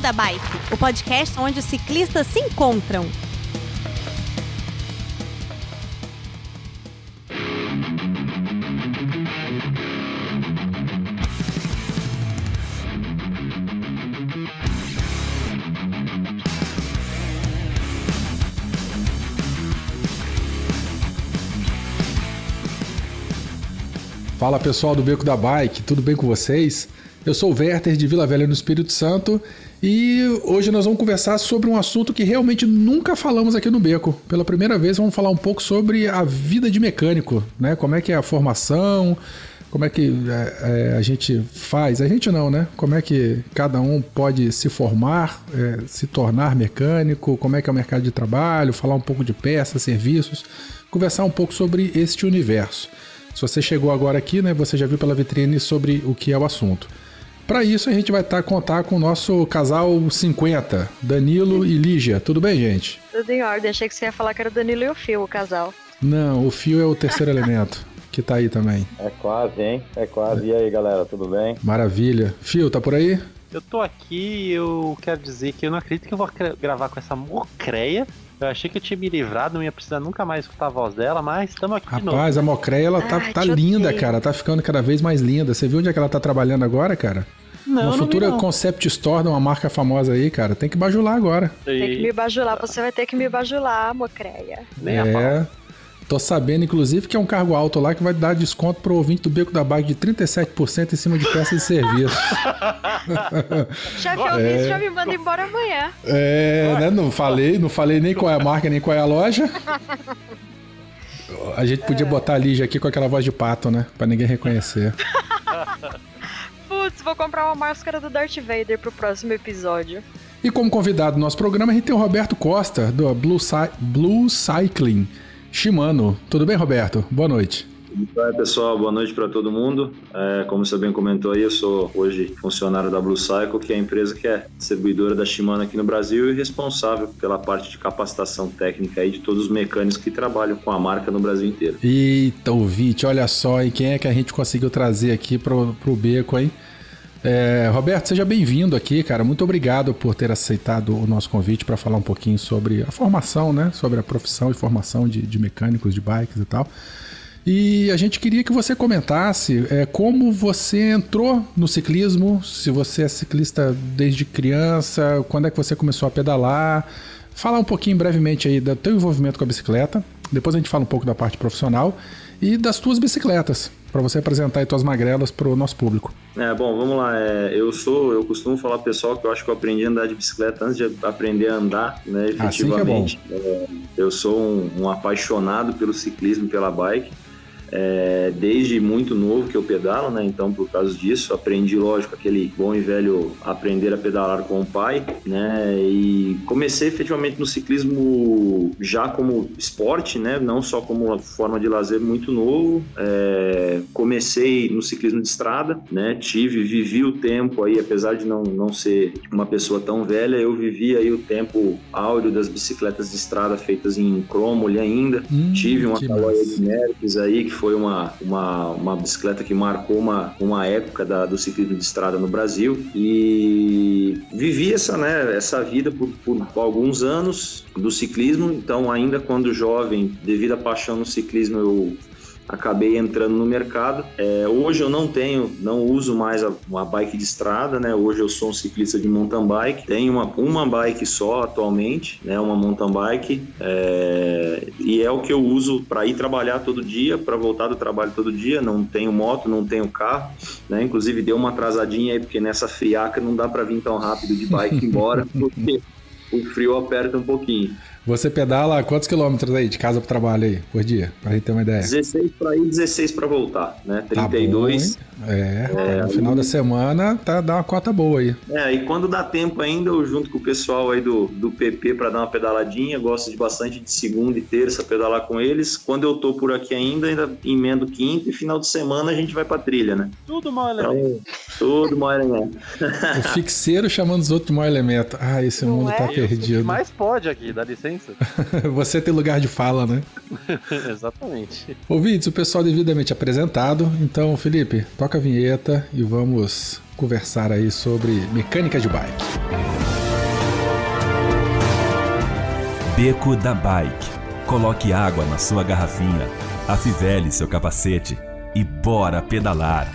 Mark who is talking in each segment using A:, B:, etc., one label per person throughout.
A: Beco da Bike, o podcast onde os ciclistas se encontram.
B: Fala pessoal do Beco da Bike, tudo bem com vocês? Eu sou o Werther de Vila Velha no Espírito Santo e hoje nós vamos conversar sobre um assunto que realmente nunca falamos aqui no Beco. Pela primeira vez vamos falar um pouco sobre a vida de mecânico, né? Como é que é a formação, como é que é, é, a gente faz, a gente não, né? Como é que cada um pode se formar, é, se tornar mecânico, como é que é o mercado de trabalho, falar um pouco de peças, serviços, conversar um pouco sobre este universo. Se você chegou agora aqui, né, você já viu pela vitrine sobre o que é o assunto. Para isso, a gente vai estar tá, contar com o nosso casal 50, Danilo e Lígia. Tudo bem, gente?
C: Tudo em ordem. Achei que você ia falar que era o Danilo e o Fio, o casal.
B: Não, o Fio é o terceiro elemento, que tá aí também.
D: É quase, hein? É quase. E aí, galera, tudo bem?
B: Maravilha. Fio, tá por aí?
E: Eu tô aqui e eu quero dizer que eu não acredito que eu vou gravar com essa mocreia eu achei que eu tinha me livrado, não ia precisar nunca mais escutar a voz dela, mas estamos aqui
B: Rapaz,
E: de novo.
B: Rapaz, a Mocreia, ela tá, Ai, tá linda, cara. Tá ficando cada vez mais linda. Você viu onde é que ela tá trabalhando agora, cara? Não, uma futura concept store de uma marca famosa aí, cara. Tem que bajular agora.
C: Tem que me bajular. Você vai ter que me bajular, Mocreia.
B: é. Tô sabendo, inclusive, que é um cargo alto lá que vai dar desconto pro ouvinte do Beco da Bike de 37% em cima de peças de serviço.
C: já que eu é... vi, já me manda embora amanhã.
B: É, né? Não falei, não falei nem qual é a marca, nem qual é a loja. A gente podia é. botar a Lígia aqui com aquela voz de pato, né? Pra ninguém reconhecer.
C: Putz, vou comprar uma máscara do Darth Vader pro próximo episódio.
B: E como convidado do nosso programa, a gente tem o Roberto Costa, do Blue, Cy Blue Cycling. Shimano. Tudo bem, Roberto? Boa noite.
D: Oi, pessoal, boa noite para todo mundo. É, como você bem comentou aí, eu sou hoje funcionário da Blue Cycle, que é a empresa que é distribuidora da Shimano aqui no Brasil e responsável pela parte de capacitação técnica aí de todos os mecânicos que trabalham com a marca no Brasil inteiro.
B: Eita, ouvinte, olha só, e quem é que a gente conseguiu trazer aqui pro, pro beco, hein? É, Roberto, seja bem-vindo aqui, cara. Muito obrigado por ter aceitado o nosso convite para falar um pouquinho sobre a formação, né? Sobre a profissão e formação de, de mecânicos de bikes e tal. E a gente queria que você comentasse é, como você entrou no ciclismo, se você é ciclista desde criança, quando é que você começou a pedalar. Falar um pouquinho brevemente aí do teu envolvimento com a bicicleta. Depois a gente fala um pouco da parte profissional e das tuas bicicletas para você apresentar aí tuas magrelas para o nosso público.
D: É, bom, vamos lá. É, eu sou, eu costumo falar pro pessoal que eu acho que eu aprendi a andar de bicicleta antes de aprender a andar, né? Efetivamente. Assim é é, eu sou um, um apaixonado pelo ciclismo, pela bike. É, desde muito novo que eu pedalo, né? Então, por causa disso, aprendi, lógico, aquele bom e velho aprender a pedalar com o pai, né? E comecei efetivamente no ciclismo já como esporte, né? Não só como uma forma de lazer muito novo. É, comecei no ciclismo de estrada, né? Tive, vivi o tempo aí, apesar de não, não ser uma pessoa tão velha, eu vivi aí o tempo áureo das bicicletas de estrada feitas em cromo ainda. Hum, Tive uma Calóia de Merckx aí que foi uma, uma, uma bicicleta que marcou uma, uma época da, do ciclismo de estrada no Brasil. E vivi essa, né, essa vida por, por alguns anos do ciclismo, então ainda quando jovem, devido à paixão no ciclismo, eu acabei entrando no mercado. É, hoje eu não tenho, não uso mais a, uma bike de estrada, né? Hoje eu sou um ciclista de mountain bike. Tenho uma, uma bike só atualmente, né? Uma mountain bike. É, e é o que eu uso para ir trabalhar todo dia, para voltar do trabalho todo dia. Não tenho moto, não tenho carro, né? Inclusive deu uma atrasadinha aí, porque nessa friaca não dá para vir tão rápido de bike embora, porque o frio aperta um pouquinho.
B: Você pedala quantos quilômetros aí de casa para trabalho aí por dia? Pra gente ter uma ideia.
D: 16 para ir, 16 para voltar, né? 32. Tá
B: bom, é, é, no final da semana tá, dá uma cota boa aí.
D: É, e quando dá tempo ainda, eu junto com o pessoal aí do, do PP para dar uma pedaladinha, gosto de bastante de segunda e terça pedalar com eles. Quando eu tô por aqui ainda, ainda emendo quinta e final de semana a gente vai pra trilha, né?
E: Tudo mau elemento. Então,
D: tudo mau elemento.
B: o fixeiro chamando os outros de mau elemento. Ah, esse Não mundo é? tá perdido. O que
E: mais pode aqui, dá licença
B: Você tem lugar de fala, né?
E: Exatamente.
B: Ouvintes, o pessoal devidamente apresentado. Então, Felipe, toca a vinheta e vamos conversar aí sobre mecânica de bike.
F: Beco da Bike. Coloque água na sua garrafinha, afivele seu capacete e bora pedalar.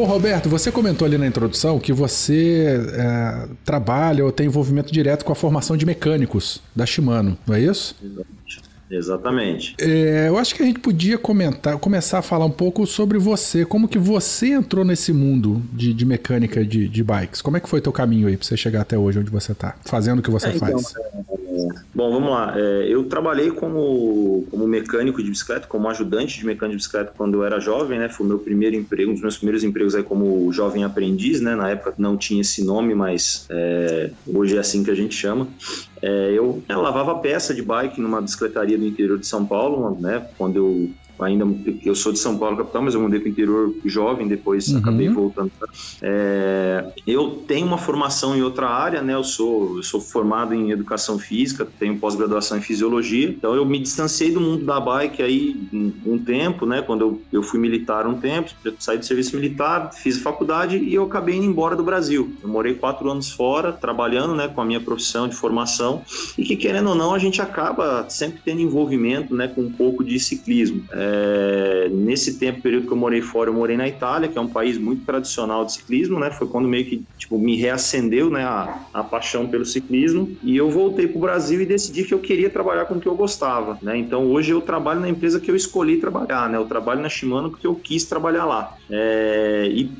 B: Bom, Roberto, você comentou ali na introdução que você é, trabalha ou tem envolvimento direto com a formação de mecânicos da Shimano, não é isso?
D: Exatamente. Exatamente.
B: É, eu acho que a gente podia comentar, começar a falar um pouco sobre você, como que você entrou nesse mundo de, de mecânica de, de, bikes. Como é que foi teu caminho aí para você chegar até hoje onde você está, fazendo o que você é, então, faz?
D: É, bom, vamos lá. É, eu trabalhei como, como mecânico de bicicleta, como ajudante de mecânico de bicicleta quando eu era jovem, né? Foi o meu primeiro emprego, um dos meus primeiros empregos aí como jovem aprendiz, né? Na época não tinha esse nome, mas é, hoje é assim que a gente chama. É, eu, eu, lavava peça de bike numa bicicletaria do interior de São Paulo, né? Quando eu ainda eu sou de São Paulo capital, mas eu mudei para o interior jovem, depois uhum. acabei voltando. É, eu tenho uma formação em outra área, né? Eu sou eu sou formado em educação física, tenho pós-graduação em fisiologia, então eu me distanciei do mundo da bike aí um, um tempo, né? Quando eu, eu fui militar um tempo, saí do serviço militar, fiz faculdade e eu acabei indo embora do Brasil. Eu morei quatro anos fora, trabalhando, né? Com a minha profissão de formação e que querendo ou não a gente acaba sempre tendo envolvimento, né? Com um pouco de ciclismo. É, é, nesse tempo, período que eu morei fora, eu morei na Itália, que é um país muito tradicional de ciclismo, né? Foi quando meio que tipo, me reacendeu né, a, a paixão pelo ciclismo. E eu voltei para o Brasil e decidi que eu queria trabalhar com o que eu gostava, né? Então hoje eu trabalho na empresa que eu escolhi trabalhar, né? Eu trabalho na Shimano porque eu quis trabalhar lá. É, e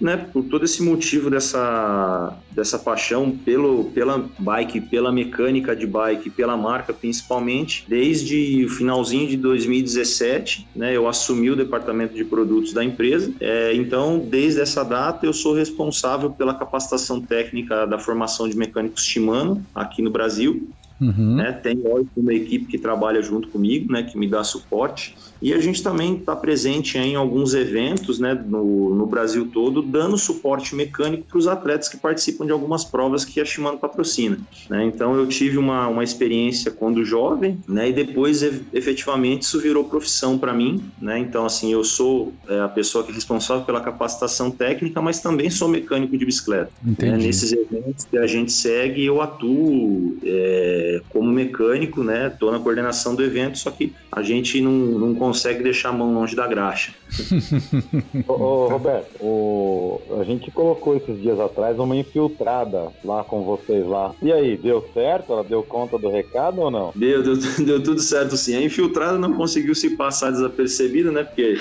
D: né, por todo esse motivo dessa, dessa paixão pelo, pela bike, pela mecânica de bike, pela marca principalmente, desde o finalzinho de 2017 né, eu assumi o departamento de produtos da empresa. É, então, desde essa data, eu sou responsável pela capacitação técnica da formação de mecânicos Shimano aqui no Brasil. Uhum. Né, tem uma equipe que trabalha junto comigo, né, que me dá suporte. E a gente também está presente em alguns eventos né, no, no Brasil todo, dando suporte mecânico para os atletas que participam de algumas provas que a Shimano patrocina. Né? Então eu tive uma, uma experiência quando jovem, né, e depois efetivamente isso virou profissão para mim. Né? Então, assim, eu sou é, a pessoa que é responsável pela capacitação técnica, mas também sou mecânico de bicicleta. Né? Nesses eventos que a gente segue, eu atuo é, como mecânico, né? Estou na coordenação do evento, só que a gente não, não consegue deixar a mão longe da graxa.
G: ô, ô, Roberto, o, a gente colocou esses dias atrás uma infiltrada lá com vocês lá. E aí, deu certo? Ela deu conta do recado ou não?
D: Deu, deu, deu tudo certo sim. A infiltrada não conseguiu se passar desapercebida, né? Porque.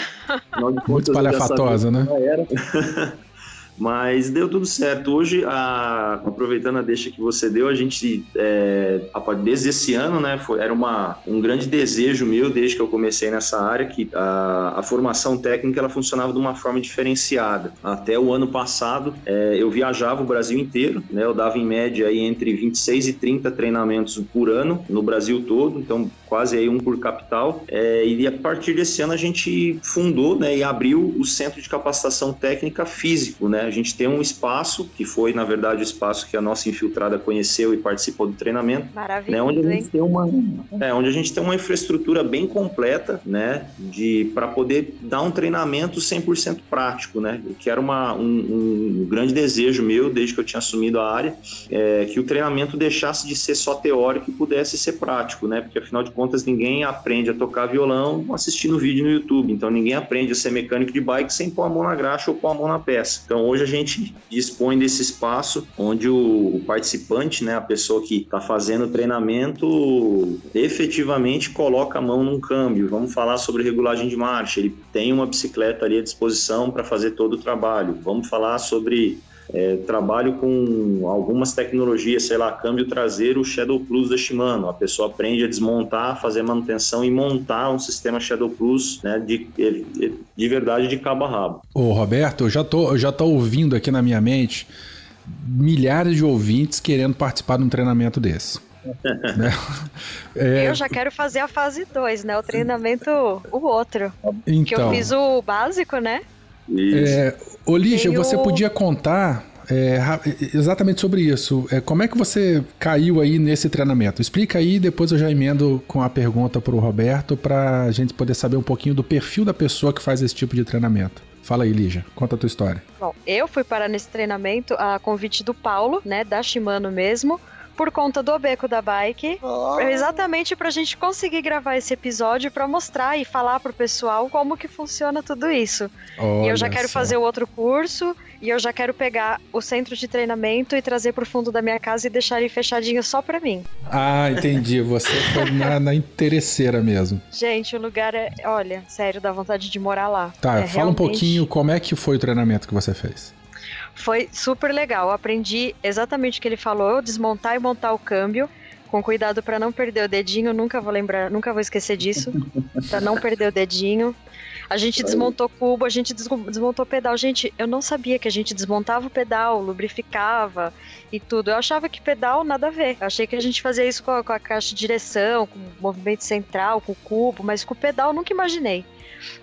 B: Muito espalhafatosa, né? Era.
D: Mas deu tudo certo. Hoje, a, aproveitando a deixa que você deu, a gente, é, desde esse ano, né, foi, era uma, um grande desejo meu, desde que eu comecei nessa área, que a, a formação técnica ela funcionava de uma forma diferenciada. Até o ano passado, é, eu viajava o Brasil inteiro, né, eu dava em média aí entre 26 e 30 treinamentos por ano no Brasil todo, então quase aí um por capital. É, e a partir desse ano a gente fundou né, e abriu o Centro de Capacitação Técnica Físico, né? A gente tem um espaço, que foi, na verdade, o espaço que a nossa infiltrada conheceu e participou do treinamento.
C: Maravilha.
D: Né, onde, a gente tem uma, é, onde a gente tem uma infraestrutura bem completa, né? De, para poder dar um treinamento 100% prático, né? Que era uma, um, um, grande desejo meu, desde que eu tinha assumido a área, é, que o treinamento deixasse de ser só teórico e pudesse ser prático, né? Porque, afinal de contas, ninguém aprende a tocar violão assistindo vídeo no YouTube. Então, ninguém aprende a ser mecânico de bike sem pôr a mão na graxa ou pôr a mão na peça. Então, hoje a gente dispõe desse espaço onde o, participante, né, a pessoa que está fazendo o treinamento, efetivamente coloca a mão num câmbio. Vamos falar sobre regulagem de marcha. Ele tem uma bicicleta ali à disposição para fazer todo o trabalho. Vamos falar sobre é, trabalho com algumas tecnologias, sei lá, câmbio traseiro Shadow Plus da Shimano. A pessoa aprende a desmontar, fazer manutenção e montar um sistema Shadow Plus né, de, de verdade de cabo a rabo.
B: Ô Roberto, eu já tô, eu já tô ouvindo aqui na minha mente milhares de ouvintes querendo participar de um treinamento desse.
C: né? é... Eu já quero fazer a fase 2, né? O treinamento, o outro. Então, que eu fiz o básico, né?
B: É, Olígia, você podia contar é, exatamente sobre isso. É, como é que você caiu aí nesse treinamento? Explica aí, depois eu já emendo com a pergunta para o Roberto para a gente poder saber um pouquinho do perfil da pessoa que faz esse tipo de treinamento. Fala aí, Lígia, conta a tua história.
C: Bom, eu fui parar nesse treinamento a convite do Paulo, né, da Shimano mesmo, por conta do beco da bike, oh. exatamente pra gente conseguir gravar esse episódio para mostrar e falar pro pessoal como que funciona tudo isso. Olha e eu já quero só. fazer o outro curso e eu já quero pegar o centro de treinamento e trazer pro fundo da minha casa e deixar ele fechadinho só pra mim.
B: Ah, entendi. Você foi na, na interesseira mesmo.
C: Gente, o lugar é, olha, sério, dá vontade de morar lá.
B: Tá,
C: é
B: fala realmente... um pouquinho como é que foi o treinamento que você fez.
C: Foi super legal. Eu aprendi exatamente o que ele falou, desmontar e montar o câmbio com cuidado para não perder o dedinho, nunca vou lembrar, nunca vou esquecer disso, para não perder o dedinho. A gente desmontou cubo, a gente desmontou pedal. Gente, eu não sabia que a gente desmontava o pedal, lubrificava e tudo. Eu achava que pedal nada a ver. Eu achei que a gente fazia isso com a, com a caixa de direção, com o movimento central, com o cubo, mas com o pedal eu nunca imaginei.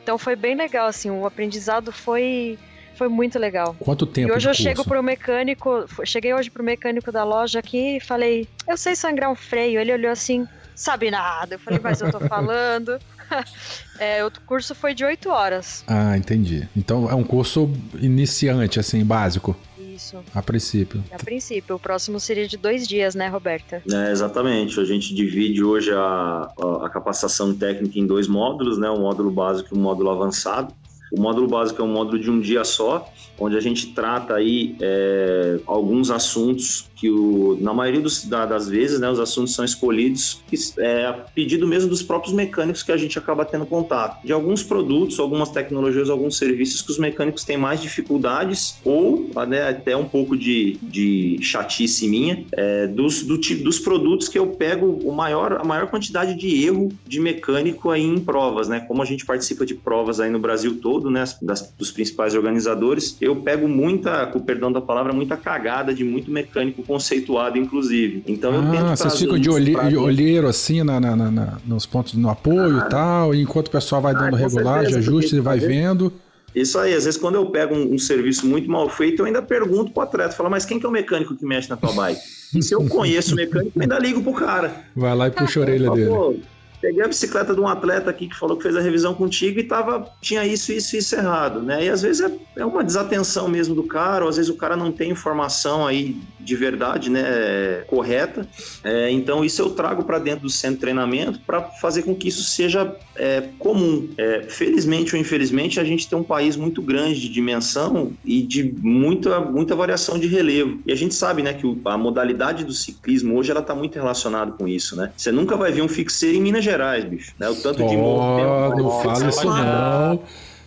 C: Então foi bem legal, assim, o aprendizado foi foi muito legal.
B: Quanto tempo?
C: E hoje eu curso? chego pro mecânico, cheguei hoje pro mecânico da loja aqui e falei, eu sei sangrar um freio. Ele olhou assim, sabe nada. Eu falei, mas eu tô falando. é, o curso foi de 8 horas.
B: Ah, entendi. Então é um curso iniciante, assim, básico.
C: Isso.
B: A princípio.
C: A princípio. O próximo seria de dois dias, né, Roberta?
D: É, exatamente. A gente divide hoje a, a, a capacitação técnica em dois módulos, né? Um módulo básico e um módulo avançado. O módulo básico é um módulo de um dia só, onde a gente trata aí é, alguns assuntos que o, na maioria dos, da, das vezes, né, os assuntos são escolhidos é, a pedido mesmo dos próprios mecânicos que a gente acaba tendo contato. De alguns produtos, algumas tecnologias, alguns serviços que os mecânicos têm mais dificuldades ou né, até um pouco de, de chatice minha, é, dos, do, dos produtos que eu pego o maior, a maior quantidade de erro de mecânico aí em provas, né? Como a gente participa de provas aí no Brasil todo, né, das, dos principais organizadores, eu pego muita, com perdão da palavra, muita cagada de muito mecânico conceituado, inclusive. Então
B: ah,
D: eu tento
B: vocês ficam de, olhe, olheiro assim na, na, na, nos pontos no apoio ah, e tal, e enquanto o pessoal vai ah, dando ah, regulagem, ajuste, ele vai vendo.
D: Isso aí, às vezes quando eu pego um, um, serviço muito mal feito, eu ainda pergunto pro atleta, falo, mas quem que é o mecânico que mexe na tua bike? E se eu conheço o mecânico, eu ainda ligo pro cara.
B: Vai lá e puxa a orelha dele.
D: Peguei a bicicleta de um atleta aqui que falou que fez a revisão contigo e tava, tinha isso, isso, isso errado, né? E às vezes é, é uma desatenção mesmo do cara, ou às vezes o cara não tem informação aí de verdade, né, correta. É, então isso eu trago para dentro do centro de treinamento para fazer com que isso seja é, comum. É, felizmente ou infelizmente a gente tem um país muito grande de dimensão e de muita muita variação de relevo. E a gente sabe, né, que a modalidade do ciclismo hoje ela está muito relacionada com isso, né? Você nunca vai ver um fixeiro em Minas Gerais, bicho. Né? O tanto
B: oh,
D: de
B: morro. Não fala isso não.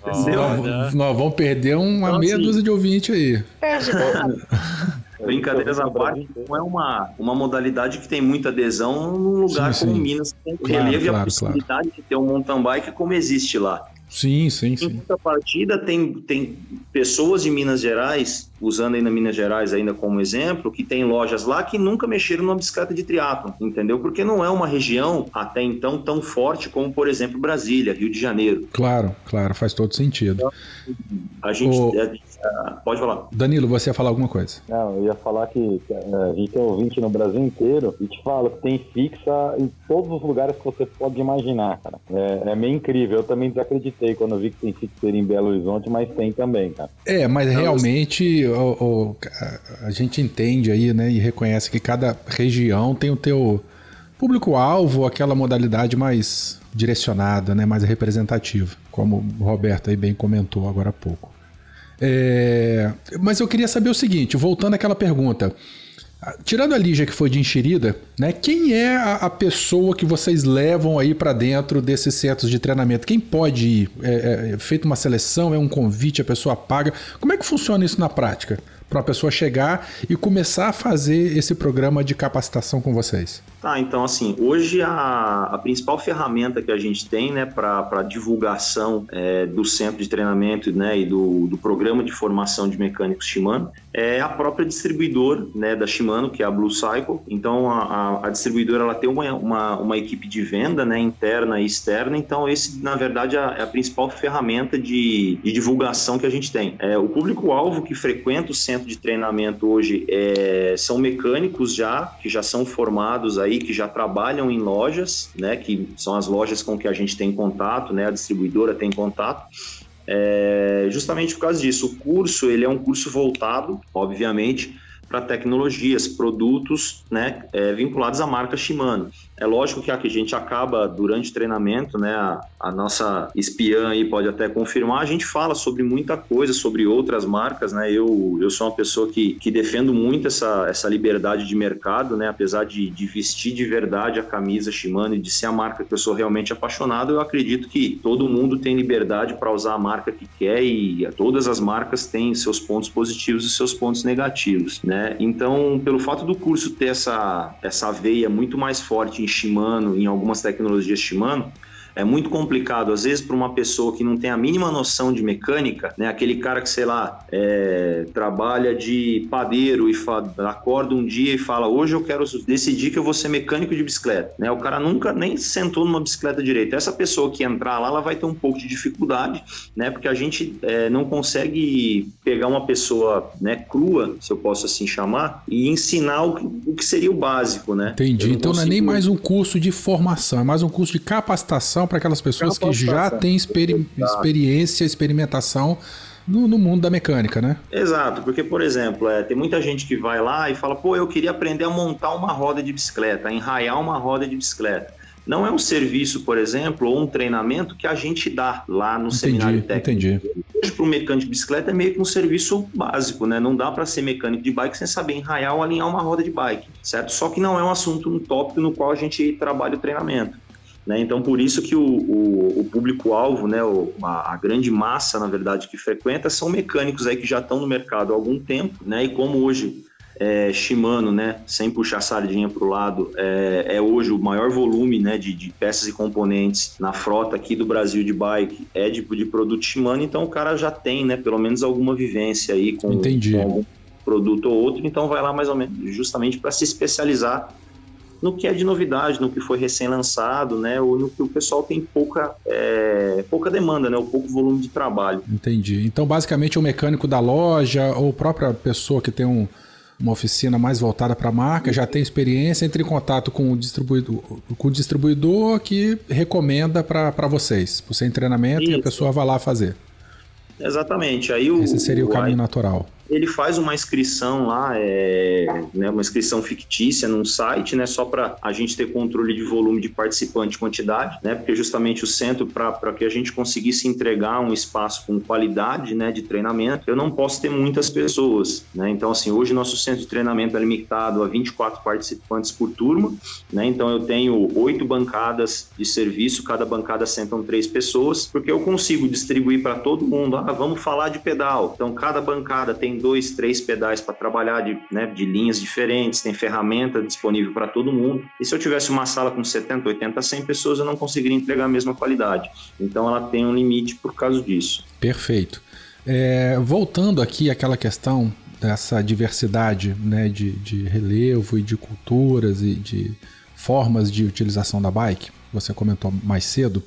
B: Nós, nós, vamos perder uma então, meia assim, dúzia de ouvinte aí. Perde
D: Brincadeiras à parte, não é uma, uma modalidade que tem muita adesão num lugar sim, como sim. Minas, que tem claro, relevo claro, e a possibilidade claro. de ter um mountain bike como existe lá.
B: Sim, sim, sim.
D: Em contrapartida, tem, tem pessoas de Minas Gerais, usando ainda Minas Gerais ainda como exemplo, que tem lojas lá que nunca mexeram numa bicicleta de triatlo, entendeu? Porque não é uma região até então tão forte como, por exemplo, Brasília, Rio de Janeiro.
B: Claro, claro, faz todo sentido.
D: A gente, o... a gente pode falar.
B: Danilo, você ia falar alguma coisa?
G: Não, eu ia falar que é, a gente tem ouvinte no Brasil inteiro e te falo que tem fixa em todos os lugares que você pode imaginar, cara. É, é meio incrível. Eu também desacreditei quando vi que tem fixa em Belo Horizonte, mas tem também, cara.
B: É, mas realmente o, o, a gente entende aí, né, e reconhece que cada região tem o teu público-alvo, aquela modalidade mais direcionada, né, mais representativa, como o Roberto aí bem comentou agora há pouco. É, mas eu queria saber o seguinte, voltando àquela pergunta. Tirando a Lígia que foi de enxerida, né? Quem é a, a pessoa que vocês levam aí para dentro desses centros de treinamento? Quem pode ir? É, é, feita uma seleção? É um convite? A pessoa paga? Como é que funciona isso na prática? Para a pessoa chegar e começar a fazer esse programa de capacitação com vocês?
D: Tá, então assim, hoje a, a principal ferramenta que a gente tem, né, para divulgação é, do centro de treinamento, né, e do, do programa de formação de mecânicos Shimano é a própria distribuidora, né, da Shimano, que é a Blue Cycle. Então a, a, a distribuidora ela tem uma, uma, uma, equipe de venda, né, interna e externa. Então esse, na verdade, é a, principal ferramenta de, de, divulgação que a gente tem. É, o público-alvo que frequenta o centro de treinamento hoje é, são mecânicos já que já são formados aí, que já trabalham em lojas, né, que são as lojas com que a gente tem contato, né, a distribuidora tem contato. É, justamente por causa disso, o curso ele é um curso voltado, obviamente, para tecnologias, produtos né, é, vinculados à marca Shimano. É lógico que a gente acaba, durante treinamento, né, a, a, nossa espiã aí pode até confirmar, a gente fala sobre muita coisa, sobre outras marcas, né, eu, eu sou uma pessoa que, que defendo muito essa, essa liberdade de mercado, né, apesar de, de vestir de verdade a camisa Shimano e de ser a marca que eu sou realmente apaixonado, eu acredito que todo mundo tem liberdade para usar a marca que quer e todas as marcas têm seus pontos positivos e seus pontos negativos, né, então, pelo fato do curso ter essa, essa veia muito mais forte em Shimano, em algumas tecnologias Shimano, é muito complicado, às vezes, para uma pessoa que não tem a mínima noção de mecânica, né? Aquele cara que, sei lá, é, trabalha de padeiro e acorda um dia e fala: hoje eu quero decidir que eu vou ser mecânico de bicicleta, né? O cara nunca nem sentou numa bicicleta direito. Essa pessoa que entrar lá, ela vai ter um pouco de dificuldade, né? Porque a gente é, não consegue pegar uma pessoa, né, crua, se eu posso assim chamar, e ensinar o que, o que seria o básico, né?
B: Entendi. Não então consigo... não é nem mais um curso de formação, é mais um curso de capacitação para aquelas pessoas que já têm experi experiência, experimentação no, no, mundo da mecânica, né?
D: Exato, porque, por exemplo, é, tem muita gente que vai lá e fala, pô, eu queria aprender a montar uma roda de bicicleta, a enraiar uma roda de bicicleta. Não é um serviço, por exemplo, ou um treinamento que a gente dá lá no
B: entendi,
D: seminário técnico.
B: Entendi.
D: Hoje, para o mecânico de bicicleta, é meio que um serviço básico, né? Não dá para ser mecânico de bike sem saber enraiar ou alinhar uma roda de bike, certo? Só que não é um assunto, um tópico no qual a gente trabalha o treinamento. Né? Então, por isso que o, o, o público-alvo, né, o, a, a, grande massa, na verdade, que frequenta, são mecânicos aí que já estão no mercado há algum tempo, né? e como hoje é, Shimano, né, sem puxar sardinha para o lado, é, é, hoje o maior volume né, de, de, peças e componentes na frota aqui do Brasil de bike é de, de produto Shimano, então o cara já tem né, pelo menos alguma vivência aí com, com algum produto ou outro, então vai lá mais ou menos justamente para se especializar no que é de novidade, no que foi recém-lançado, né, ou no que o pessoal tem pouca, é, pouca demanda, né, ou pouco volume de trabalho.
B: Entendi. Então, basicamente, o mecânico da loja ou a própria pessoa que tem um, uma oficina mais voltada para a marca, já tem experiência, entre em contato com o distribuidor, com o distribuidor que recomenda para vocês, por ser em treinamento Isso. e a pessoa vai lá fazer.
D: Exatamente. Aí o,
B: Esse seria o, o caminho natural
D: ele faz uma inscrição lá, é, né, uma inscrição fictícia num site, né, só para a gente ter controle de volume de participante quantidade, né, porque justamente o centro, para que a gente conseguisse entregar um espaço com qualidade né, de treinamento, eu não posso ter muitas pessoas. Né, então, assim, hoje nosso centro de treinamento é limitado a 24 participantes por turma, né, então eu tenho oito bancadas de serviço, cada bancada sentam três pessoas, porque eu consigo distribuir para todo mundo, ah, vamos falar de pedal, então cada bancada tem dois, três pedais para trabalhar de, né, de linhas diferentes, tem ferramenta disponível para todo mundo. E se eu tivesse uma sala com 70, 80, 100 pessoas, eu não conseguiria entregar a mesma qualidade. Então ela tem um limite por causa disso.
B: Perfeito. É, voltando aqui àquela questão dessa diversidade né, de, de relevo e de culturas e de formas de utilização da bike, você comentou mais cedo.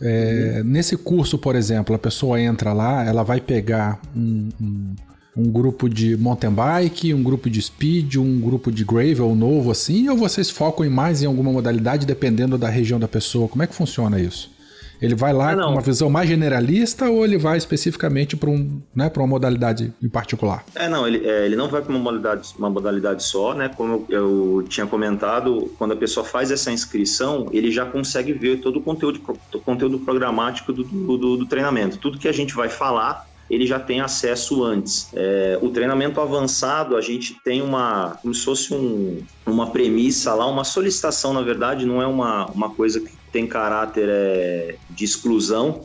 B: É. Nesse curso, por exemplo, a pessoa entra lá, ela vai pegar um, um, um grupo de mountain bike, um grupo de speed, um grupo de gravel novo assim, ou vocês focam em mais em alguma modalidade dependendo da região da pessoa? Como é que funciona isso? Ele vai lá com uma visão mais generalista ou ele vai especificamente para um, né, uma modalidade em particular?
D: É, não, ele, é, ele não vai para uma modalidade, uma modalidade só, né? Como eu, eu, tinha comentado, quando a pessoa faz essa inscrição, ele já consegue ver todo o conteúdo, conteúdo programático do, do, do treinamento. Tudo que a gente vai falar ele já tem acesso antes. É, o treinamento avançado, a gente tem uma, como se fosse um, uma premissa lá, uma solicitação, na verdade, não é uma, uma coisa que tem caráter é, de exclusão,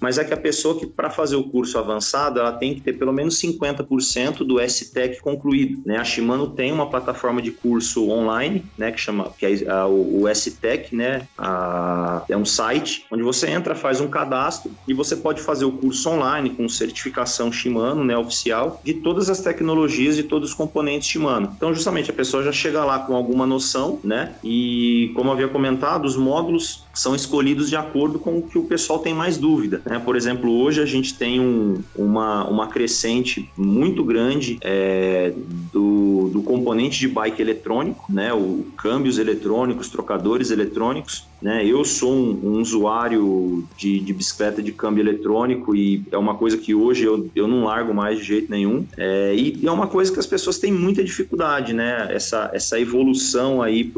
D: mas é que a pessoa que para fazer o curso avançado, ela tem que ter pelo menos 50% do S-Tech concluído, né? A Shimano tem uma plataforma de curso online, né, que chama que é a, o, S-Tech, né? A, é um site onde você entra, faz um cadastro e você pode fazer o curso online com certificação Shimano, né, oficial, de todas as tecnologias e todos os componentes Shimano. Então, justamente a pessoa já chega lá com alguma noção, né? E como havia comentado, os módulos são escolhidos de acordo com o que o pessoal tem mais dúvida. Né? Por exemplo, hoje a gente tem um, uma, uma crescente muito grande é, do, do componente de bike eletrônico, né? o câmbios eletrônicos, trocadores eletrônicos, né? Eu sou um, um usuário de, de, bicicleta de câmbio eletrônico e é uma coisa que hoje eu, eu não largo mais de jeito nenhum. É, e é uma coisa que as pessoas têm muita dificuldade, né? Essa, essa evolução aí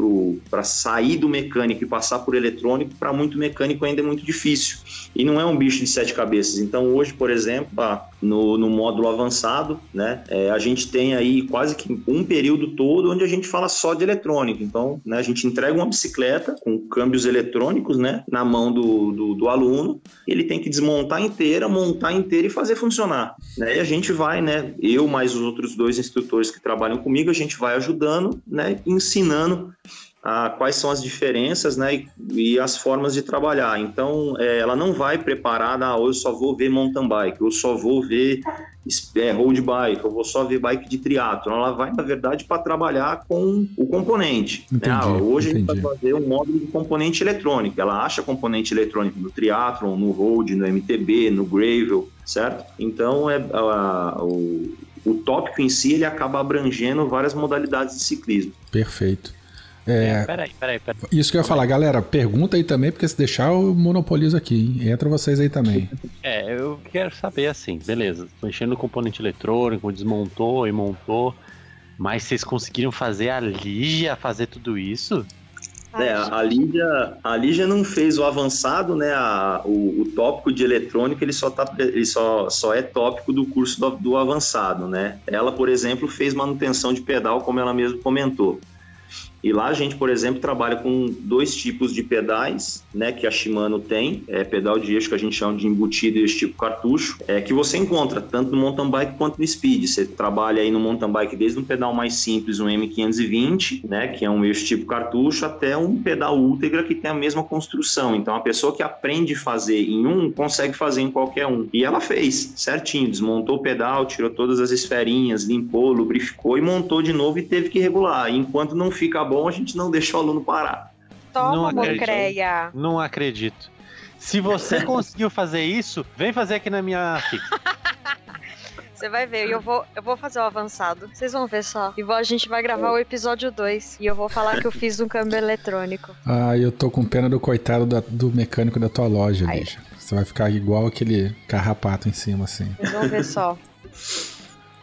D: para sair do mecânico e passar por eletrônico, para muito mecânico ainda é muito difícil. E não é um bicho de sete cabeças. Então, hoje, por exemplo, no, no módulo avançado, né, é, a gente tem aí quase que um período todo onde a gente fala só de eletrônico. Então, né, a gente entrega uma bicicleta com câmbios eletrônicos, né, na mão do, do, do, aluno, ele tem que desmontar inteira, montar inteira e fazer funcionar, né, e a gente vai, né, eu mais os outros dois instrutores que trabalham comigo, a gente vai ajudando, né, ensinando a quais são as diferenças né, e, e as formas de trabalhar. Então, é, ela não vai preparada, ah, eu só vou ver mountain bike, eu só vou ver é, road bike, eu vou só ver bike de triatlo. Ela vai, na verdade, para trabalhar com o componente. Né? Entendi, né? ah, hoje entendi. a gente vai fazer um módulo de componente eletrônico. Ela acha componente eletrônico no triathlon, no road, no MTB, no gravel, certo? Então, é, a, a, o, o tópico em si ele acaba abrangendo várias modalidades de ciclismo.
B: Perfeito. É, é, peraí, peraí, peraí. Isso que eu ia falar, galera, pergunta aí também, porque se deixar eu monopolizo aqui, hein? Entra vocês aí também.
E: É, eu quero saber assim, beleza, mexendo no componente eletrônico, desmontou e montou, mas vocês conseguiram fazer a Lígia fazer tudo isso?
D: É, a Lígia, a Lígia não fez o avançado, né? A, o, o, tópico de eletrônica ele só, tá, ele só, só é tópico do curso do, do avançado, né? Ela, por exemplo, fez manutenção de pedal, como ela mesma comentou. E lá a gente, por exemplo, trabalha com dois tipos de pedais, né, que a Shimano tem, é pedal de eixo que a gente chama de embutido e esse tipo cartucho, é que você encontra tanto no mountain bike quanto no speed. Você trabalha aí no mountain bike desde um pedal mais simples, um M520, né, que é um eixo tipo cartucho, até um pedal Ultegra que tem a mesma construção. Então a pessoa que aprende a fazer em um consegue fazer em qualquer um. E ela fez certinho, desmontou o pedal, tirou todas as esferinhas, limpou, lubrificou e montou de novo e teve que regular. Enquanto não fica bom, a gente não deixa o aluno parar.
C: Toma, não Mocreia.
E: Não acredito. Se você conseguiu fazer isso, vem fazer aqui na minha
C: Você vai ver, eu vou, eu vou fazer o avançado. Vocês vão ver só. E a gente vai gravar o episódio 2. E eu vou falar que eu fiz um câmbio eletrônico.
B: Ah, eu tô com pena do coitado da, do mecânico da tua loja, bicho. Você vai ficar igual aquele carrapato em cima, assim.
C: Vocês vão ver só.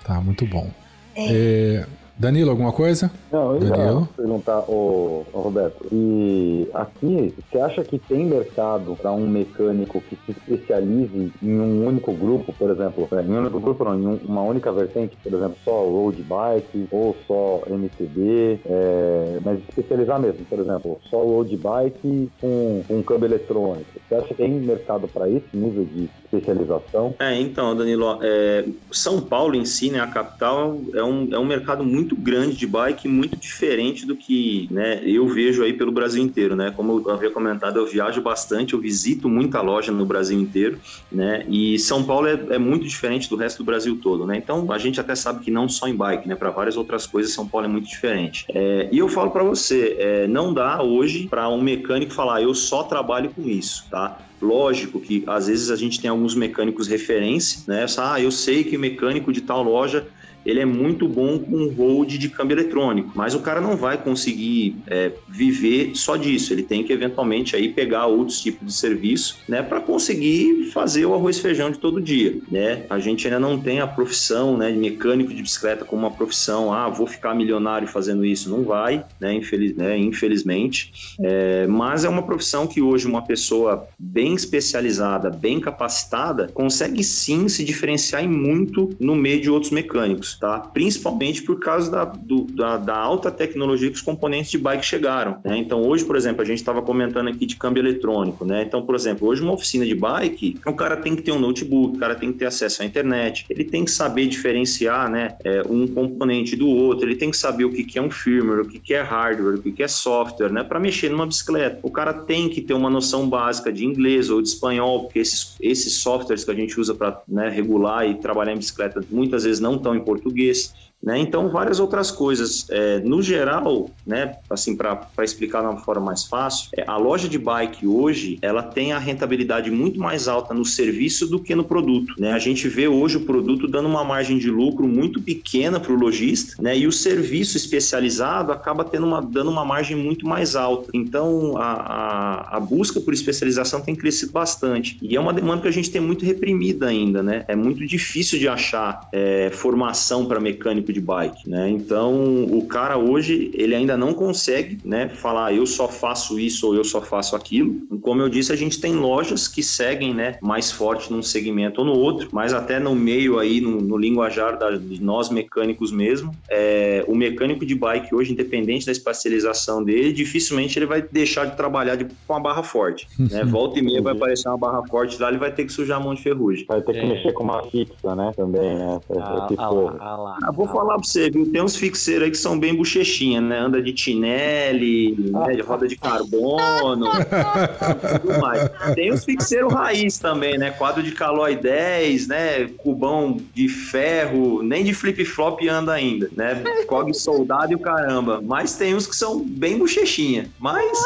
B: Tá, muito bom. É. É, Danilo, alguma coisa?
G: Não, eu Danilo. ia perguntar, ô, ô, Roberto, e aqui, você acha que tem mercado para um mecânico que se especialize em um único grupo, por exemplo, é, em um único grupo não, em uma única vertente, por exemplo, só road bike ou só MTB, é, mas especializar mesmo, por exemplo, só road bike com, com câmbio eletrônico. Você acha que tem mercado para esse nível de especialização?
D: É, então, Danilo, é, São Paulo em si, né, a capital, é um, é um mercado muito grande de bike, muito diferente do que né, eu vejo aí pelo Brasil inteiro, né? Como eu havia comentado, eu viajo bastante, eu visito muita loja no Brasil inteiro, né? E São Paulo é, é muito diferente do resto do Brasil todo, né? Então, a gente até sabe que não só em bike, né? Para várias outras coisas, São Paulo é muito diferente. É, e eu falo para você, é, não dá hoje para um mecânico falar, eu só trabalho com isso, tá? Lógico que às vezes a gente tem alguns mecânicos referência, né? Ah, eu sei que mecânico de tal loja ele é muito bom com hold de câmbio eletrônico, mas o cara não vai conseguir é, viver só disso. Ele tem que eventualmente aí pegar outros tipos de serviço, né, para conseguir fazer o arroz e feijão de todo dia, né? A gente ainda não tem a profissão, né, de mecânico de bicicleta como uma profissão. Ah, vou ficar milionário fazendo isso, não vai, né? Infeliz, né infelizmente. É, mas é uma profissão que hoje uma pessoa bem especializada, bem capacitada, consegue sim se diferenciar em muito no meio de outros mecânicos. Tá? Principalmente por causa da, do, da, da, alta tecnologia que os componentes de bike chegaram, né? Então hoje, por exemplo, a gente estava comentando aqui de câmbio eletrônico, né? Então, por exemplo, hoje uma oficina de bike, o cara tem que ter um notebook, o cara tem que ter acesso à internet, ele tem que saber diferenciar, né, é, um componente do outro, ele tem que saber o que, que é um firmware, o que, que é hardware, o que, que é software, né, para mexer numa bicicleta. O cara tem que ter uma noção básica de inglês ou de espanhol, porque esses, esses softwares que a gente usa para né, regular e trabalhar em bicicleta muitas vezes não estão em português português. Né? Então, várias outras coisas. É, no geral, né, assim, para explicar de uma forma mais fácil, é, a loja de bike hoje ela tem a rentabilidade muito mais alta no serviço do que no produto. Né? A gente vê hoje o produto dando uma margem de lucro muito pequena para o lojista, né? e o serviço especializado acaba tendo uma, dando uma margem muito mais alta. Então, a, a, a busca por especialização tem crescido bastante. E é uma demanda que a gente tem muito reprimida ainda. Né? É muito difícil de achar é, formação para mecânico tipo de bike, né? Então, o cara hoje, ele ainda não consegue, né, falar eu só faço isso ou eu só faço aquilo. Como eu disse, a gente tem lojas que seguem, né, mais forte num segmento ou no outro, mas até no meio aí, no, no linguajar da, de nós mecânicos mesmo, é, o mecânico de bike hoje, independente da especialização dele, dificilmente ele vai deixar de trabalhar de, com a barra forte, né? Volta e meia vai aparecer uma barra forte lá, ele vai ter que sujar a mão de ferrugem.
G: Vai ter que é. mexer com uma fixa, né, também, né?
D: Ah, ah, lá, ah, lá. Ah, vou falar pra você, viu? Tem uns fixeiros aí que são bem bochechinha, né? Anda de Tinelli, né? de roda de carbono, tudo mais. Tem os fixeiros raiz também, né? Quadro de calói 10, né? Cubão de ferro, nem de flip-flop anda ainda, né? Cog soldado e o caramba. Mas tem uns que são bem bochechinha. Mas...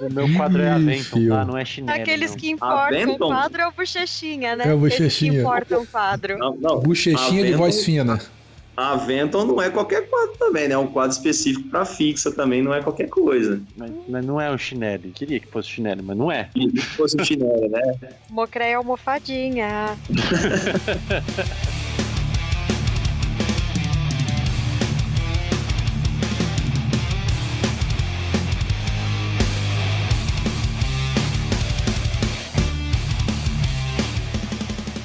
E: O meu quadro é Aventon, tá? Não é chinelo.
C: Aqueles não. que importam o quadro é o bochechinha, né?
B: É o bochechinha. Aqueles que
C: importam o quadro.
B: Não, não. Bochechinha de voz fina.
D: A Venton não é qualquer quadro também, né? É um quadro específico para fixa também, não é qualquer coisa.
E: Mas, mas não é um chinelo. Queria que fosse chinelo, mas não é.
D: Queria que fosse um chinelo, né?
C: Mocré é almofadinha.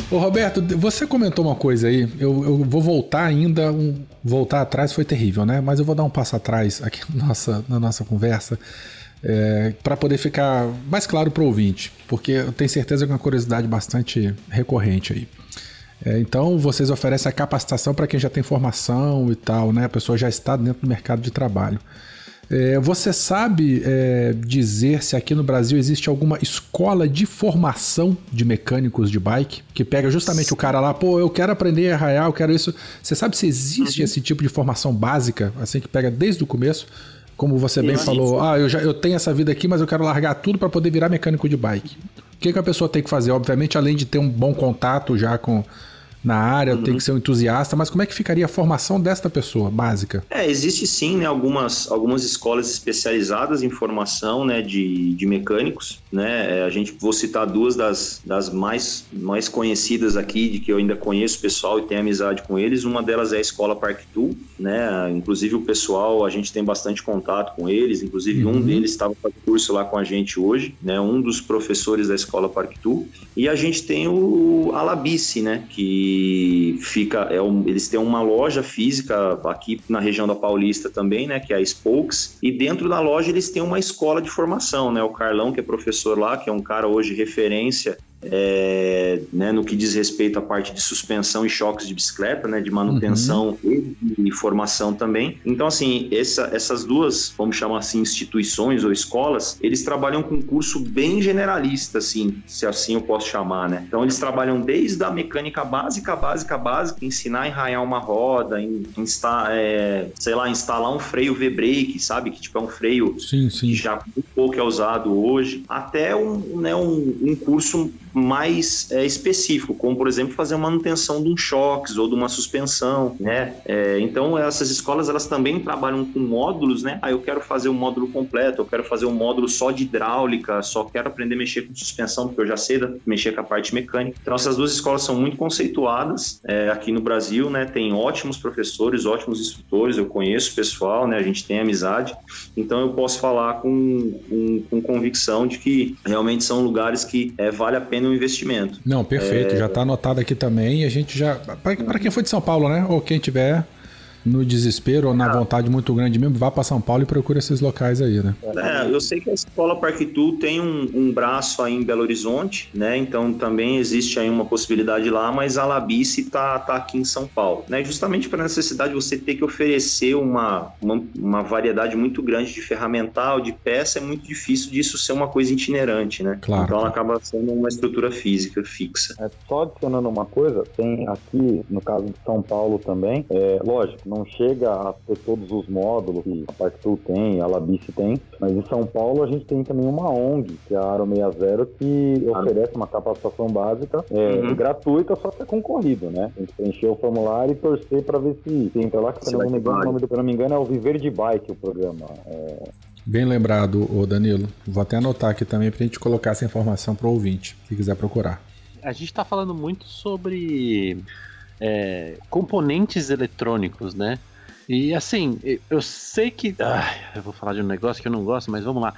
B: Ô Roberto, você comentou uma coisa aí, eu, eu vou voltar ainda, um, voltar atrás foi terrível, né? Mas eu vou dar um passo atrás aqui na nossa, na nossa conversa, é, para poder ficar mais claro para o ouvinte, porque eu tenho certeza que é uma curiosidade bastante recorrente aí. É, então, vocês oferecem a capacitação para quem já tem formação e tal, né? A pessoa já está dentro do mercado de trabalho. É, você sabe é, dizer se aqui no Brasil existe alguma escola de formação de mecânicos de bike que pega justamente o cara lá, pô, eu quero aprender a arraiar, eu quero isso. Você sabe se existe uhum. esse tipo de formação básica, assim que pega desde o começo? Como você bem falou, ah, eu já eu tenho essa vida aqui, mas eu quero largar tudo para poder virar mecânico de bike. O que, que a pessoa tem que fazer? Obviamente, além de ter um bom contato já com na área, uhum. tem que ser um entusiasta, mas como é que ficaria a formação desta pessoa, básica?
D: É, existe sim, né, algumas, algumas escolas especializadas em formação, né, de, de mecânicos, né, é, a gente, vou citar duas das, das mais, mais conhecidas aqui, de que eu ainda conheço o pessoal e tenho amizade com eles, uma delas é a Escola Park Tool, né, inclusive o pessoal, a gente tem bastante contato com eles, inclusive uhum. um deles estava fazendo curso lá com a gente hoje, né, um dos professores da Escola Park Tool, e a gente tem o Alabice, né, que fica, é um, eles têm uma loja física aqui na região da Paulista também, né, que é a Spokes, e dentro da loja eles têm uma escola de formação, né, o Carlão, que é professor lá, que é um cara hoje referência é, né, no que diz respeito à parte de suspensão e choques de bicicleta, né, de manutenção uhum. e, e, formação também. Então, assim, essa, essas duas, vamos chamar assim, instituições ou escolas, eles trabalham com um curso bem generalista, assim, se assim eu posso chamar, né? Então, eles trabalham desde a mecânica básica, básica, básica, ensinar a enraiar uma roda, instar, é, sei lá, instalar um freio V-brake, sabe? Que tipo é um freio
B: sim, sim.
D: que já um pouco é usado hoje, até um, né, um, um curso mais é, específico, como por exemplo fazer a manutenção de um choques ou de uma suspensão, né? É, então essas escolas elas também trabalham com módulos, né? Ah, eu quero fazer um módulo completo, eu quero fazer um módulo só de hidráulica, só quero aprender a mexer com suspensão porque eu já sei mexer com a parte mecânica. Então essas duas escolas são muito conceituadas é, aqui no Brasil, né? Tem ótimos professores, ótimos instrutores, eu conheço o pessoal, né? A gente tem amizade, então eu posso falar com, com, com convicção de que realmente são lugares que é, vale a pena um investimento.
B: Não, perfeito, é... já está anotado aqui também. E a gente já. Para quem for de São Paulo, né? Ou quem tiver no desespero ou na ah. vontade muito grande mesmo, vá para São Paulo e procure esses locais aí, né?
D: É, eu sei que a escola Parquitu tem um, um, braço aí em Belo Horizonte, né? Então também existe aí uma possibilidade lá, mas a Labice tá, tá aqui em São Paulo, né? Justamente para a necessidade de você ter que oferecer uma, uma, uma, variedade muito grande de ferramental, de peça, é muito difícil disso ser uma coisa itinerante, né?
B: Claro.
D: Então ela acaba sendo uma estrutura física fixa.
G: É, só adicionando uma coisa, tem aqui, no caso de São Paulo também, é, lógico, não chega a ter todos os módulos que a Parktool tem, a Labice tem, mas em São Paulo a gente tem também uma ONG, que é a Aro 60, que oferece uma capacitação básica é, uhum. gratuita, só que é concorrido, né? Tem que preencher o formulário e torcer para ver se, se entra lá, que se não me engano, o nome do, se não me engano é o Viver de Bike o programa. É...
B: Bem lembrado, o Danilo. Vou até anotar aqui também para a gente colocar essa informação para o ouvinte, se quiser procurar.
E: A gente está falando muito sobre é, componentes eletrônicos, né? E assim, eu sei que. Ai, eu vou falar de um negócio que eu não gosto, mas vamos lá.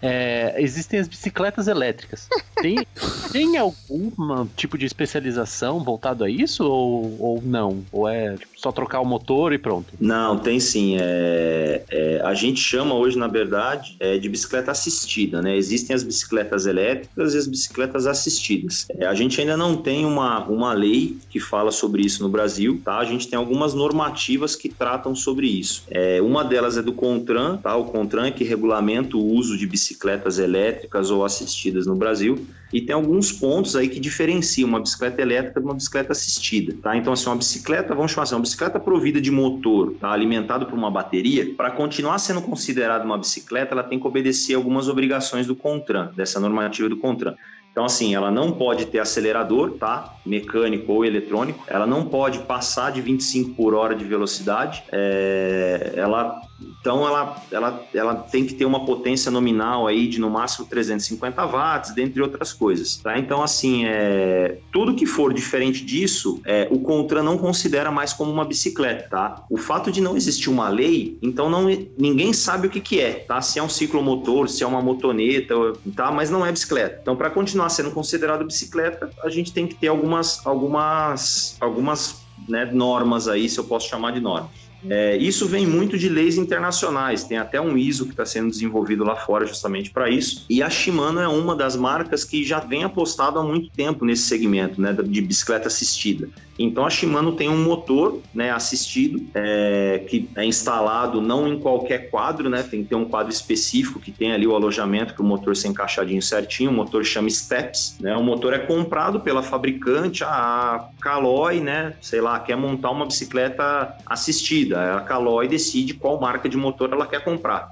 E: É, existem as bicicletas elétricas. Tem, tem algum tipo de especialização voltado a isso ou, ou não? Ou é tipo, só trocar o motor e pronto?
D: Não, tem sim. É, é, a gente chama hoje, na verdade, é, de bicicleta assistida, né? Existem as bicicletas elétricas e as bicicletas assistidas. É, a gente ainda não tem uma, uma lei que fala sobre isso no Brasil, tá? A gente tem algumas normativas que tratam sobre isso. É, uma delas é do CONTRAN, tá? O CONTRAN é que regulamenta o uso de bicicletas elétricas ou assistidas no Brasil. E tem alguns pontos aí que diferenciam uma bicicleta elétrica de uma bicicleta assistida, tá? Então, assim, uma bicicleta, vamos chamar assim, uma bicicleta provida de motor, tá? Alimentado por uma bateria, para continuar sendo considerada uma bicicleta, ela tem que obedecer algumas obrigações do CONTRAN, dessa normativa do CONTRAN. Então, assim, ela não pode ter acelerador, tá? Mecânico ou eletrônico. Ela não pode passar de 25 por hora de velocidade. É... Ela então ela, ela, ela tem que ter uma potência nominal aí de no máximo 350 watts, dentre outras coisas. Tá? Então, assim, é, tudo que for diferente disso, é, o Contran não considera mais como uma bicicleta. Tá? O fato de não existir uma lei, então não, ninguém sabe o que, que é, tá? Se é um ciclomotor, se é uma motoneta, tá? mas não é bicicleta. Então, para continuar sendo considerado bicicleta, a gente tem que ter algumas, algumas, algumas né, normas aí, se eu posso chamar de normas. É, isso vem muito de leis internacionais, tem até um ISO que está sendo desenvolvido lá fora justamente para isso. E a Shimano é uma das marcas que já vem apostado há muito tempo nesse segmento né, de bicicleta assistida. Então a Shimano tem um motor né, assistido é, que é instalado não em qualquer quadro, né, tem que ter um quadro específico que tem ali o alojamento que o motor se encaixadinho certinho. O motor chama Steps. Né, o motor é comprado pela fabricante, a Caloi, né, sei lá, quer montar uma bicicleta assistida. A Caloi decide qual marca de motor ela quer comprar.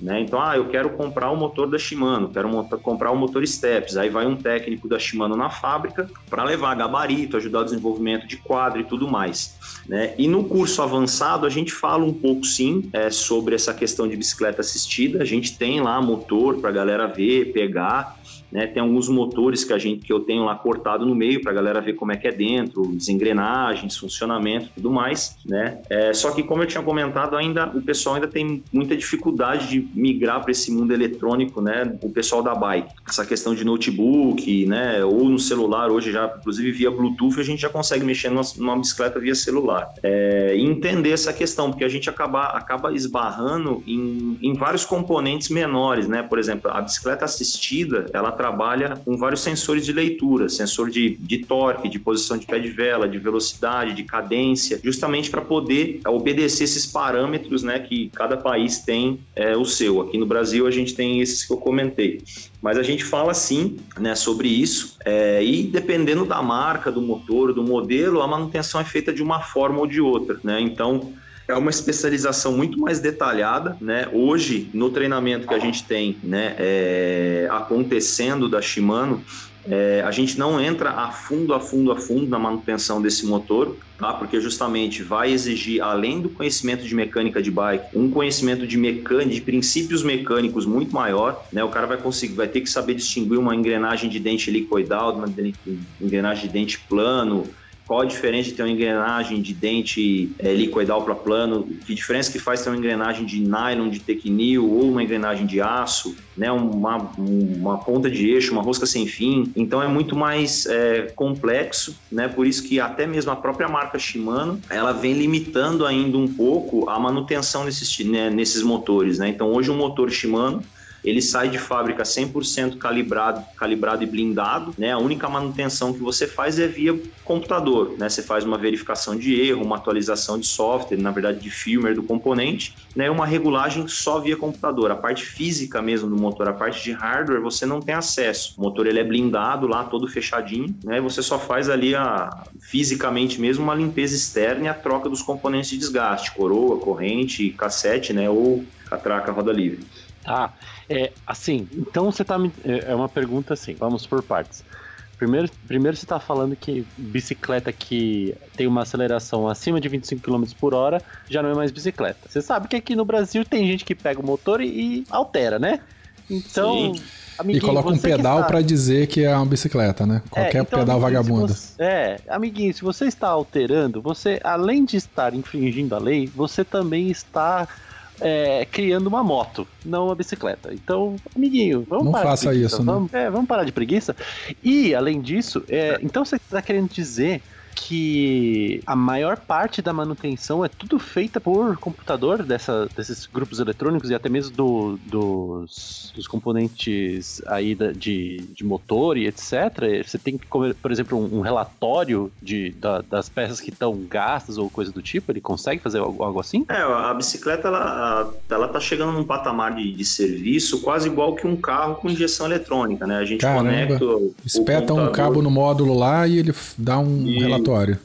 D: Né? Então, ah, eu quero comprar o motor da Shimano, quero comprar o motor Steps. Aí vai um técnico da Shimano na fábrica para levar gabarito, ajudar o desenvolvimento de quadro e tudo mais. Né? E no curso avançado, a gente fala um pouco, sim, é, sobre essa questão de bicicleta assistida. A gente tem lá motor para a galera ver, pegar. Né? Tem alguns motores que a gente que eu tenho lá cortado no meio para a galera ver como é que é dentro, desengrenagens, funcionamento, tudo mais, né? É, só que como eu tinha comentado, ainda o pessoal ainda tem muita dificuldade de migrar para esse mundo eletrônico, né? O pessoal da bike, essa questão de notebook, né? Ou no celular hoje já, inclusive via Bluetooth a gente já consegue mexer numa, numa bicicleta via celular. É, e entender essa questão, porque a gente acaba acaba esbarrando em, em vários componentes menores, né? Por exemplo, a bicicleta assistida, ela trabalha com vários sensores de leitura, sensor de, de torque, de posição de pé de vela, de velocidade, de cadência, justamente para poder obedecer esses parâmetros né, que cada país tem é, o seu. Aqui no Brasil a gente tem esses que eu comentei. Mas a gente fala sim né, sobre isso, é, e dependendo da marca, do motor, do modelo, a manutenção é feita de uma forma ou de outra. Né? Então, é uma especialização muito mais detalhada, né? Hoje, no treinamento que a gente tem, né, é, acontecendo da Shimano, é, a gente não entra a fundo, a fundo, a fundo na manutenção desse motor, tá? Porque justamente vai exigir, além do conhecimento de mecânica de bike, um conhecimento de mecânica, de princípios mecânicos muito maior, né? O cara vai conseguir, vai ter que saber distinguir uma engrenagem de dente helicoidal uma engrenagem de dente plano, qual a diferença de ter uma engrenagem de dente é, para plano, que diferença que faz ter uma engrenagem de nylon, de tecnil ou uma engrenagem de aço, né, uma, uma ponta de eixo, uma rosca sem fim. Então é muito mais é, complexo, né? Por isso que até mesmo a própria marca Shimano, ela vem limitando ainda um pouco a manutenção desses, né, nesses motores, né? Então hoje um motor Shimano ele sai de fábrica 100% calibrado, calibrado e blindado, né? A única manutenção que você faz é via computador, né? Você faz uma verificação de erro, uma atualização de software, na verdade de firmware do componente, né? Uma regulagem só via computador. A parte física mesmo do motor, a parte de hardware, você não tem acesso. O motor ele é blindado lá, todo fechadinho, né? Você só faz ali a fisicamente mesmo uma limpeza externa e a troca dos componentes de desgaste, coroa, corrente, cassete, né? Ou catraca roda livre.
E: Tá. É, assim, então você tá me. É, é uma pergunta assim, vamos por partes. Primeiro, primeiro você está falando que bicicleta que tem uma aceleração acima de 25 km por hora já não é mais bicicleta. Você sabe que aqui no Brasil tem gente que pega o motor e, e altera, né? Então.
B: e coloca um pedal está... para dizer que é uma bicicleta, né? É, Qualquer é, então, pedal vagabundo.
E: Você... é, amiguinho, se você está alterando, você, além de estar infringindo a lei, você também está é, criando uma moto, não uma bicicleta. Então, amiguinho, vamos
B: não
E: parar
B: faça
E: de
B: preguiça. isso,
E: vamos,
B: né?
E: É, vamos parar de preguiça. E, além disso, é, então você está querendo dizer que a maior parte da manutenção é tudo feita por computador dessa, desses grupos eletrônicos e até mesmo do, dos, dos, componentes aí da, de, de motor e etc. Você tem que, por exemplo, um, um relatório de, da, das peças que estão gastas ou coisa do tipo. Ele consegue fazer algo, algo assim?
D: É, a bicicleta ela, ela tá chegando num patamar de, de serviço quase igual que um carro com injeção eletrônica, né? A gente
B: Caramba. conecta. Espeta um cabo no módulo lá e ele dá um e... relatório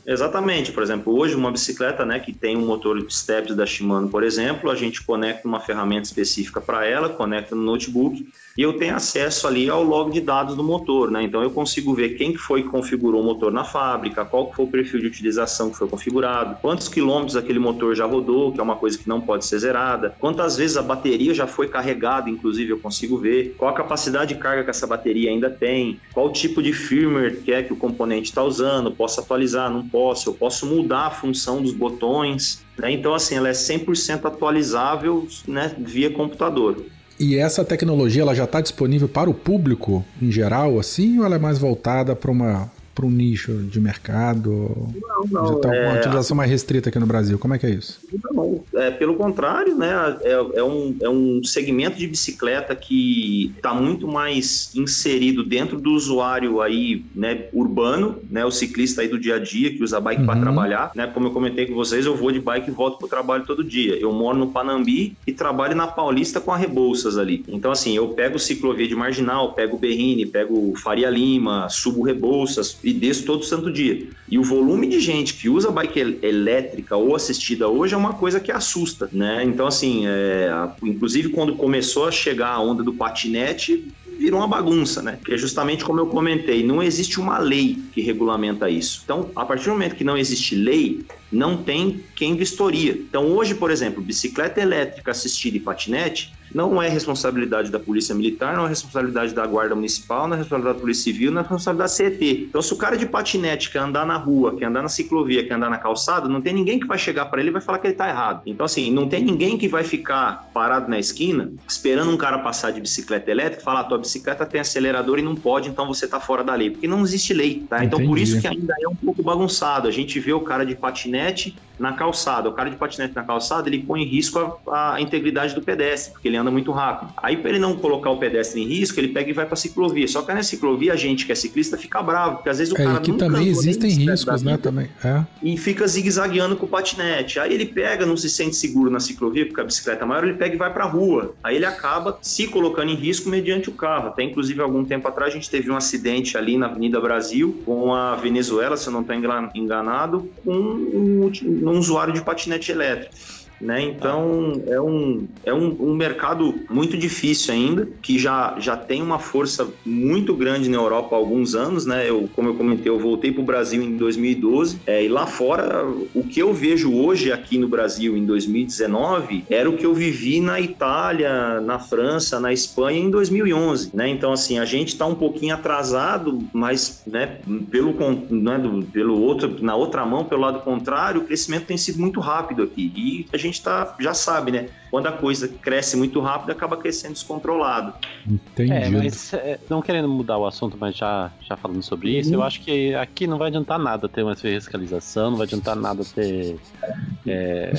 D: Exatamente. Por exemplo, hoje uma bicicleta né, que tem um motor steps da Shimano, por exemplo, a gente conecta uma ferramenta específica para ela, conecta no notebook e eu tenho acesso ali ao log de dados do motor, né? Então eu consigo ver quem que foi que configurou o motor na fábrica, qual foi o perfil de utilização que foi configurado, quantos quilômetros aquele motor já rodou, que é uma coisa que não pode ser zerada, quantas vezes a bateria já foi carregada, inclusive eu consigo ver, qual a capacidade de carga que essa bateria ainda tem, qual tipo de firmware que é que o componente está usando, posso atualizar, não posso, eu posso mudar a função dos botões, né? Então assim, ela é 100% atualizável, né, via computador.
B: E essa tecnologia ela já está disponível para o público em geral, assim, ou ela é mais voltada para uma para um nicho de mercado? Não, não. Já está com uma é... utilização mais restrita aqui no Brasil. Como é que é isso?
D: Não, é, pelo contrário, né? É, é, um, é um segmento de bicicleta que está muito mais inserido dentro do usuário aí, né, urbano, né? O ciclista aí do dia a dia que usa bike uhum. para trabalhar, né? Como eu comentei com vocês, eu vou de bike e volto para o trabalho todo dia. Eu moro no Panambi e trabalho na Paulista com a Rebouças ali. Então, assim, eu pego ciclovia de Marginal, pego Berrine, pego Faria Lima, subo Rebouças, e desço todo santo dia. E o volume de gente que usa bike elétrica ou assistida hoje é uma coisa que assusta, né? Então, assim, é, inclusive quando começou a chegar a onda do patinete, virou uma bagunça, né? Que é justamente como eu comentei, não existe uma lei que regulamenta isso. Então, a partir do momento que não existe lei, não tem quem vistoria. Então, hoje, por exemplo, bicicleta elétrica assistida e patinete não é responsabilidade da Polícia Militar, não é responsabilidade da Guarda Municipal, não é responsabilidade da Polícia Civil, não é responsabilidade da CET. Então, se o cara de patinete quer andar na rua, quer andar na ciclovia, quer andar na calçada, não tem ninguém que vai chegar para ele e vai falar que ele está errado. Então, assim, não tem ninguém que vai ficar parado na esquina esperando um cara passar de bicicleta elétrica e falar: tua bicicleta tem acelerador e não pode, então você está fora da lei. Porque não existe lei, tá? Então, por isso que ainda é um pouco bagunçado. A gente vê o cara de patinete na calçada. O cara de patinete na calçada, ele põe em risco a, a integridade do pedestre, porque ele anda muito rápido. Aí, para ele não colocar o pedestre em risco, ele pega e vai para ciclovia. Só que na ciclovia, a gente que é ciclista fica bravo, porque às vezes o é, cara
B: que nunca também existem riscos, né? Também. É.
D: E fica zigue-zagueando com o patinete. Aí ele pega, não se sente seguro na ciclovia, porque a bicicleta é maior, ele pega e vai para rua. Aí ele acaba se colocando em risco mediante o carro. Até inclusive, algum tempo atrás, a gente teve um acidente ali na Avenida Brasil com a Venezuela, se eu não estou enganado, com um, um usuário de patinete elétrico. Né? Então é um, é um, um, mercado muito difícil ainda, que já, já tem uma força muito grande na Europa há alguns anos, né? Eu, como eu comentei, eu voltei para o Brasil em 2012 é, e lá fora o que eu vejo hoje aqui no Brasil em 2019 era o que eu vivi na Itália, na França, na Espanha em 2011, né? Então assim a gente está um pouquinho atrasado, mas né, pelo, né, do, pelo outro, na outra mão, pelo lado contrário, o crescimento tem sido muito rápido aqui e a gente tá, já sabe, né? Quando a coisa cresce muito rápido, acaba crescendo descontrolado.
E: Entendi. É, mas é, não querendo mudar o assunto, mas já, já falando sobre isso, uhum. eu acho que aqui não vai adiantar nada ter uma fiscalização, não vai adiantar nada ter é,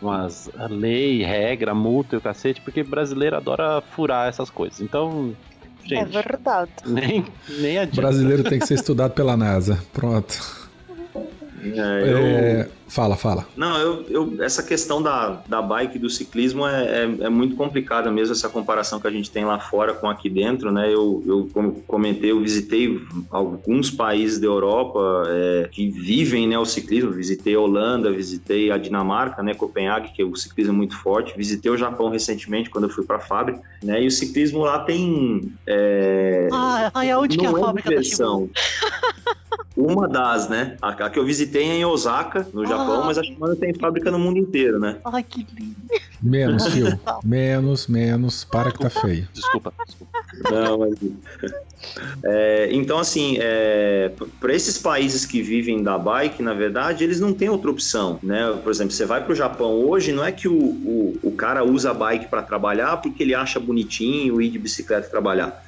E: umas lei, regra, multa e o cacete, porque brasileiro adora furar essas coisas. Então,
C: Gente, é verdade.
E: Nem, nem adianta.
B: Brasileiro tem que ser estudado pela NASA. Pronto. É, eu... é, Fala, fala.
D: Não, eu, eu, essa questão da, da bike do ciclismo é, é, é, muito complicada mesmo, essa comparação que a gente tem lá fora com aqui dentro, né? Eu, eu como comentei, eu visitei alguns países da Europa é, que vivem né, o ciclismo, visitei a Holanda, visitei a Dinamarca, né, Copenhague, que o ciclismo é muito forte, visitei o Japão recentemente, quando eu fui para a fábrica, né? E o ciclismo lá tem...
A: É, ah, aonde que é a é fábrica da
D: Uma das, né? A, a, que eu visitei é em Osaka, no Japão. Japão, mas a Shimano tem fábrica no mundo inteiro, né?
A: Ai, que lindo.
B: Menos, Phil. Menos, menos. Para que tá feio.
E: Desculpa, desculpa.
D: Não, mas... É, então, assim, é, para esses países que vivem da bike, na verdade, eles não têm outra opção, né? Por exemplo, você vai para o Japão hoje, não é que o, o, o cara usa a bike para trabalhar porque ele acha bonitinho ir de bicicleta trabalhar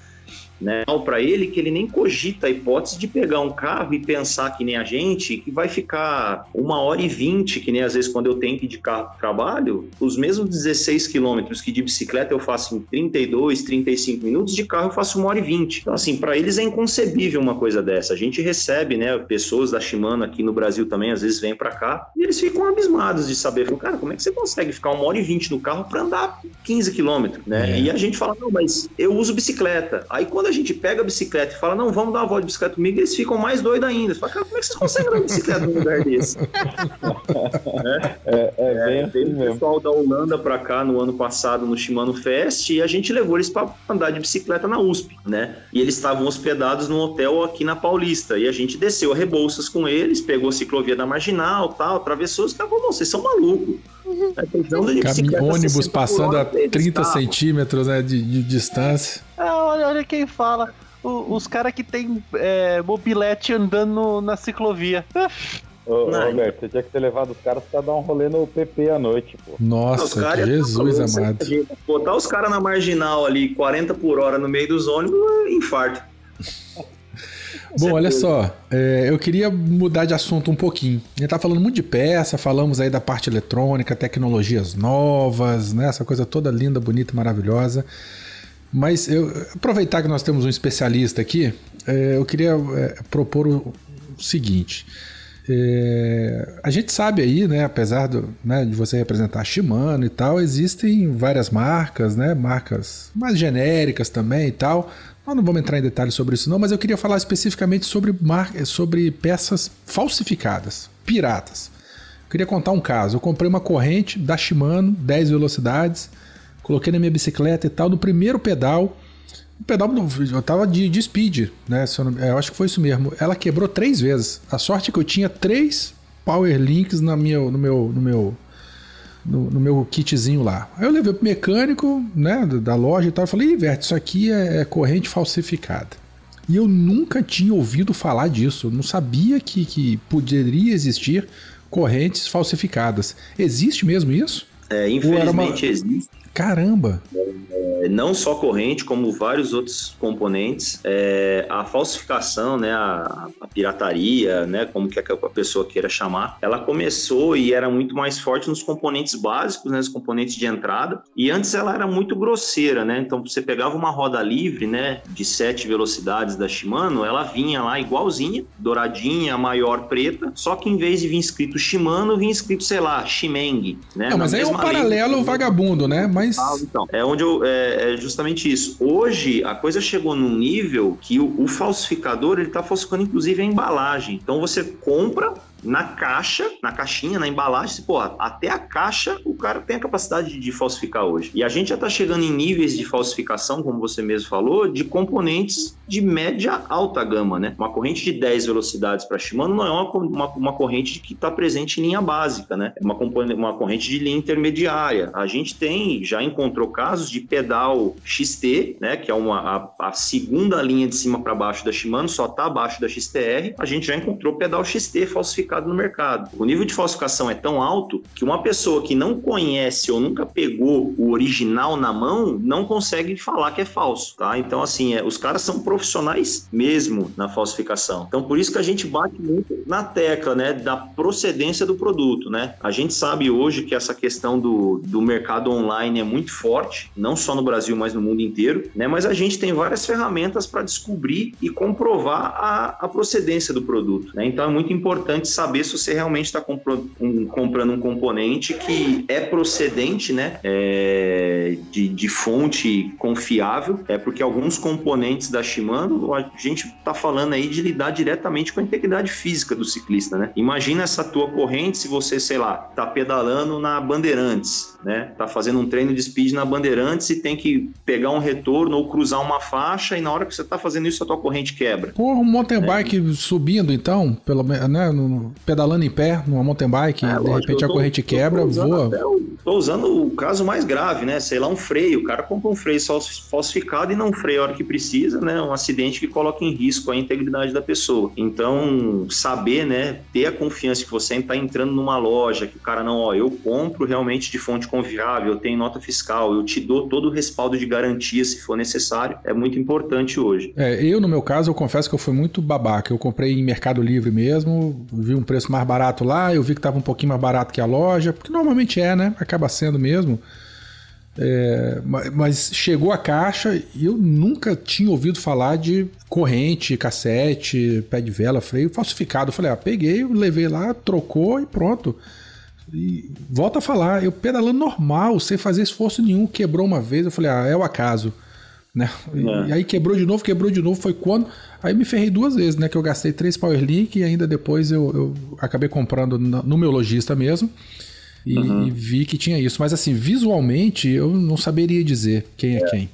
D: né, para ele que ele nem cogita a hipótese de pegar um carro e pensar que nem a gente, que vai ficar uma hora e vinte, que nem às vezes quando eu tenho que ir de carro para trabalho, os mesmos 16 quilômetros que de bicicleta eu faço em 32, 35 minutos, de carro eu faço uma hora e vinte. Então, assim, para eles é inconcebível uma coisa dessa. A gente recebe, né, pessoas da Shimano aqui no Brasil também, às vezes vêm para cá, e eles ficam abismados de saber, cara, como é que você consegue ficar uma hora e vinte no carro para andar 15 quilômetros, né? É. E a gente fala, não, mas eu uso bicicleta. Aí quando a gente pega a bicicleta e fala, não, vamos dar uma volta de bicicleta comigo, eles ficam mais doidos ainda. Falam, cara, como é que vocês conseguem andar de bicicleta num lugar desse? é, é, é, bem é, assim o pessoal da Holanda para cá no ano passado no Shimano Fest e a gente levou eles para andar de bicicleta na USP, né? E eles estavam hospedados num hotel aqui na Paulista e a gente desceu a Rebouças com eles, pegou a ciclovia da Marginal, tal, atravessou, os caras falaram, vocês são malucos.
B: É, ônibus passando a 30 centímetros né, de, de distância.
E: Ah, olha, olha quem fala. O, os caras que tem é, mobilete andando na ciclovia.
G: Ô, Roberto, você tinha que ter levado os caras pra dar um rolê no PP à noite, pô.
B: Nossa, cara Jesus amado.
D: Botar os caras na marginal ali, 40 por hora no meio dos ônibus, é infarto.
B: Bom, olha só, é, eu queria mudar de assunto um pouquinho. A gente tá falando muito de peça, falamos aí da parte eletrônica, tecnologias novas, né? Essa coisa toda linda, bonita, maravilhosa. Mas eu aproveitar que nós temos um especialista aqui, é, eu queria é, propor o, seguinte. É, a gente sabe aí, né, apesar do, né, de você representar a Shimano e tal, existem várias marcas, né, marcas mais genéricas também e tal, nós não vamos entrar em detalhes sobre isso não, mas eu queria falar especificamente sobre, mar... sobre peças falsificadas, piratas. Eu queria contar um caso. Eu comprei uma corrente da Shimano, 10 velocidades, coloquei na minha bicicleta e tal, no primeiro pedal, o pedal eu tava de, de speed, né? Eu, eu acho que foi isso mesmo. Ela quebrou três vezes. A sorte é que eu tinha três power links na minha, no meu, no meu no, no, meu kitzinho lá. Aí eu levei pro mecânico, né, da loja e tal, e falei, Ivete, isso aqui é, é, corrente falsificada. E eu nunca tinha ouvido falar disso, eu não sabia que, que poderia existir correntes falsificadas. Existe mesmo isso?
D: É, infelizmente uma... existe.
B: Caramba!
D: É, não só corrente, como vários outros componentes. É, a falsificação, né, a, a, pirataria, né, como que a pessoa queira chamar, ela começou e era muito mais forte nos componentes básicos, né, os componentes de entrada. E antes ela era muito grosseira, né? Então você pegava uma roda livre, né, de sete velocidades da Shimano, ela vinha lá igualzinha, douradinha, maior, preta, só que em vez de vir escrito Shimano, vinha escrito, sei lá, Shimeng, né?
B: Não, mas aí é um paralelo vagabundo, né? Mas
D: Ah, então, é onde eu. É, é, justamente isso. Hoje, a coisa chegou num nível que o, o falsificador ele está falsificando, inclusive, a embalagem. Então você compra na caixa, na caixinha, na embalagem, pô, até a caixa o cara tem a capacidade de falsificar hoje. E a gente já está chegando em níveis de falsificação, como você mesmo falou, de componentes de média alta gama, né? Uma corrente de 10 velocidades para Shimano não é uma, uma, uma corrente que está presente em linha básica, né? É uma, uma corrente de linha intermediária. A gente tem, já encontrou casos de pedal XT, né? Que é uma, a, a segunda linha de cima para baixo da Shimano, só está abaixo da XTR. A gente já encontrou pedal XT falsificado no mercado. O nível de falsificação é tão alto que uma pessoa que não conhece ou nunca pegou o original na mão não consegue falar que é falso, tá? Então, assim, é, os caras são profissionais mesmo na falsificação. Então, por isso que a gente bate muito na tecla, né, da procedência do produto, né? A gente sabe hoje que essa questão do, do mercado online é muito forte, não só no Brasil, mas no mundo inteiro, né? Mas a gente tem várias ferramentas para descobrir e comprovar a, a procedência do produto, né? Então, é muito importante saber se você realmente está comprando um, comprando um componente que é procedente, né, é, de, de fonte confiável, é porque alguns componentes da Shimano, a gente está falando aí de lidar diretamente com a integridade física do ciclista, né? Imagina essa tua corrente se você, sei lá, tá pedalando na Bandeirantes, né? Tá fazendo um treino de speed na Bandeirantes e tem que pegar um retorno ou cruzar uma faixa e na hora que você tá fazendo isso a tua corrente quebra.
B: Porra, um mountain bike é. subindo então, pelo né, no, pedalando em pé numa mountain bike, é, de lógico, repente a corrente quebra, voa.
D: Tô usando o caso mais grave, né? Sei lá, um freio. O cara compra um freio falsificado e não freia a hora que precisa, né? Um acidente que coloca em risco a integridade da pessoa. Então, saber, né? Ter a confiança que você está entrando numa loja, que o cara não, ó, eu compro realmente de fonte confiável, eu tenho nota fiscal, eu te dou todo o respaldo de garantia se for necessário, é muito importante hoje.
B: É, eu, no meu caso, eu confesso que eu fui muito babaca. Eu comprei em Mercado Livre mesmo, vi um preço mais barato lá, eu vi que estava um pouquinho mais barato que a loja, porque normalmente é, né? Acaba sendo mesmo. É, mas chegou a caixa e eu nunca tinha ouvido falar de corrente, cassete, pé de vela, freio falsificado. Eu falei, ah, peguei, levei lá, trocou e pronto. E volta a falar, eu pedalando normal, sem fazer esforço nenhum, quebrou uma vez. Eu falei, ah, é o acaso. Né? É. E aí quebrou de novo, quebrou de novo. Foi quando. Aí me ferrei duas vezes, né? Que eu gastei três Powerlink e ainda depois eu, eu acabei comprando no meu lojista mesmo. E, uhum. e, vi que tinha isso. Mas assim, visualmente eu não saberia dizer quem é, é quem.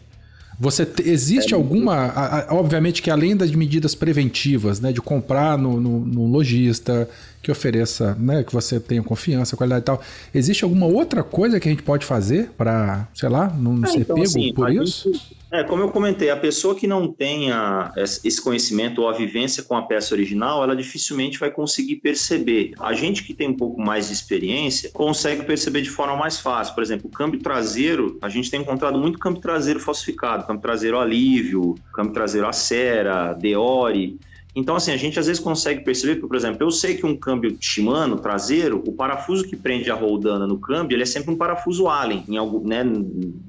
B: Você existe é alguma, a, a, obviamente que além das medidas preventivas, né, de comprar no, no, no, lojista que ofereça, né, que você tenha confiança, qualidade e tal, existe alguma outra coisa que a gente pode fazer para, sei lá, não é, ser então, pego assim, por isso?
D: Gente, é, como eu comentei, a pessoa que não tenha esse conhecimento ou a vivência com a peça original, ela dificilmente vai conseguir perceber. A gente que tem um pouco mais de experiência consegue perceber de forma mais fácil. Por exemplo, o câmbio traseiro, a gente tem encontrado muito câmbio traseiro falsificado, câmbio traseiro alívio, câmbio traseiro acera, deore. Então, assim, a gente às vezes consegue perceber, por exemplo, eu sei que um câmbio Shimano traseiro, o parafuso que prende a roldana no câmbio, ele é sempre um parafuso Allen, em algum, né,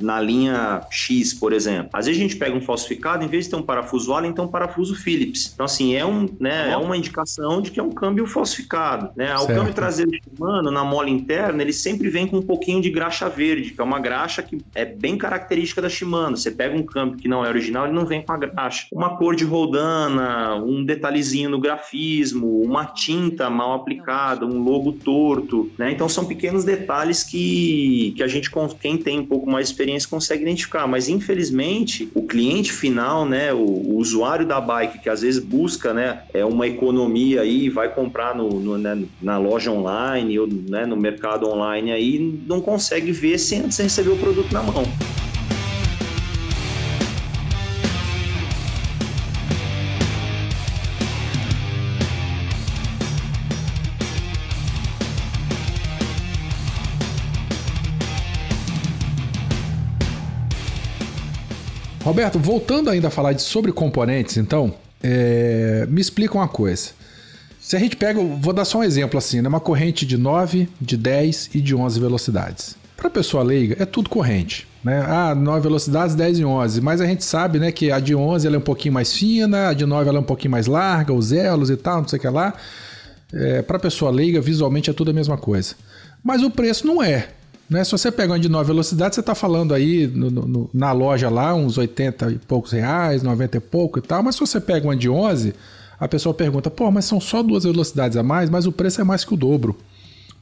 D: na linha X, por exemplo. Às vezes a gente pega um falsificado, em vez de ter um parafuso Allen, tem um parafuso Phillips. Então, assim, é, um, né, é uma indicação de que é um câmbio falsificado. Né? O câmbio traseiro Shimano, na mola interna, ele sempre vem com um pouquinho de graxa verde, que é uma graxa que é bem característica da Shimano. Você pega um câmbio que não é original, ele não vem com a graxa. Uma cor de roldana, um detalhezinho no grafismo, uma tinta mal aplicada, um logo torto, né? Então são pequenos detalhes que, que a gente, quem tem um pouco mais de experiência, consegue identificar. Mas infelizmente, o cliente final, né, o, o usuário da bike, que às vezes busca, né, é uma economia aí, vai comprar no, no né, na loja online ou né, no mercado online aí, não consegue ver sem receber o produto na mão.
B: Roberto, voltando ainda a falar de, sobre componentes, então, é, me explica uma coisa. Se a gente pega, vou dar só um exemplo assim, né? uma corrente de 9, de 10 e de 11 velocidades. Para pessoa leiga, é tudo corrente. Né? Ah, 9 velocidades, 10 e 11. Mas a gente sabe né, que a de 11 ela é um pouquinho mais fina, a de 9 ela é um pouquinho mais larga, os elos e tal, não sei o que lá. É, Para pessoa leiga, visualmente é tudo a mesma coisa. Mas o preço não é. Né? Se você pega uma de 9 velocidades, você está falando aí no, no, na loja lá uns 80 e poucos reais, 90 e pouco e tal. Mas se você pega uma de 11, a pessoa pergunta: pô, mas são só duas velocidades a mais, mas o preço é mais que o dobro.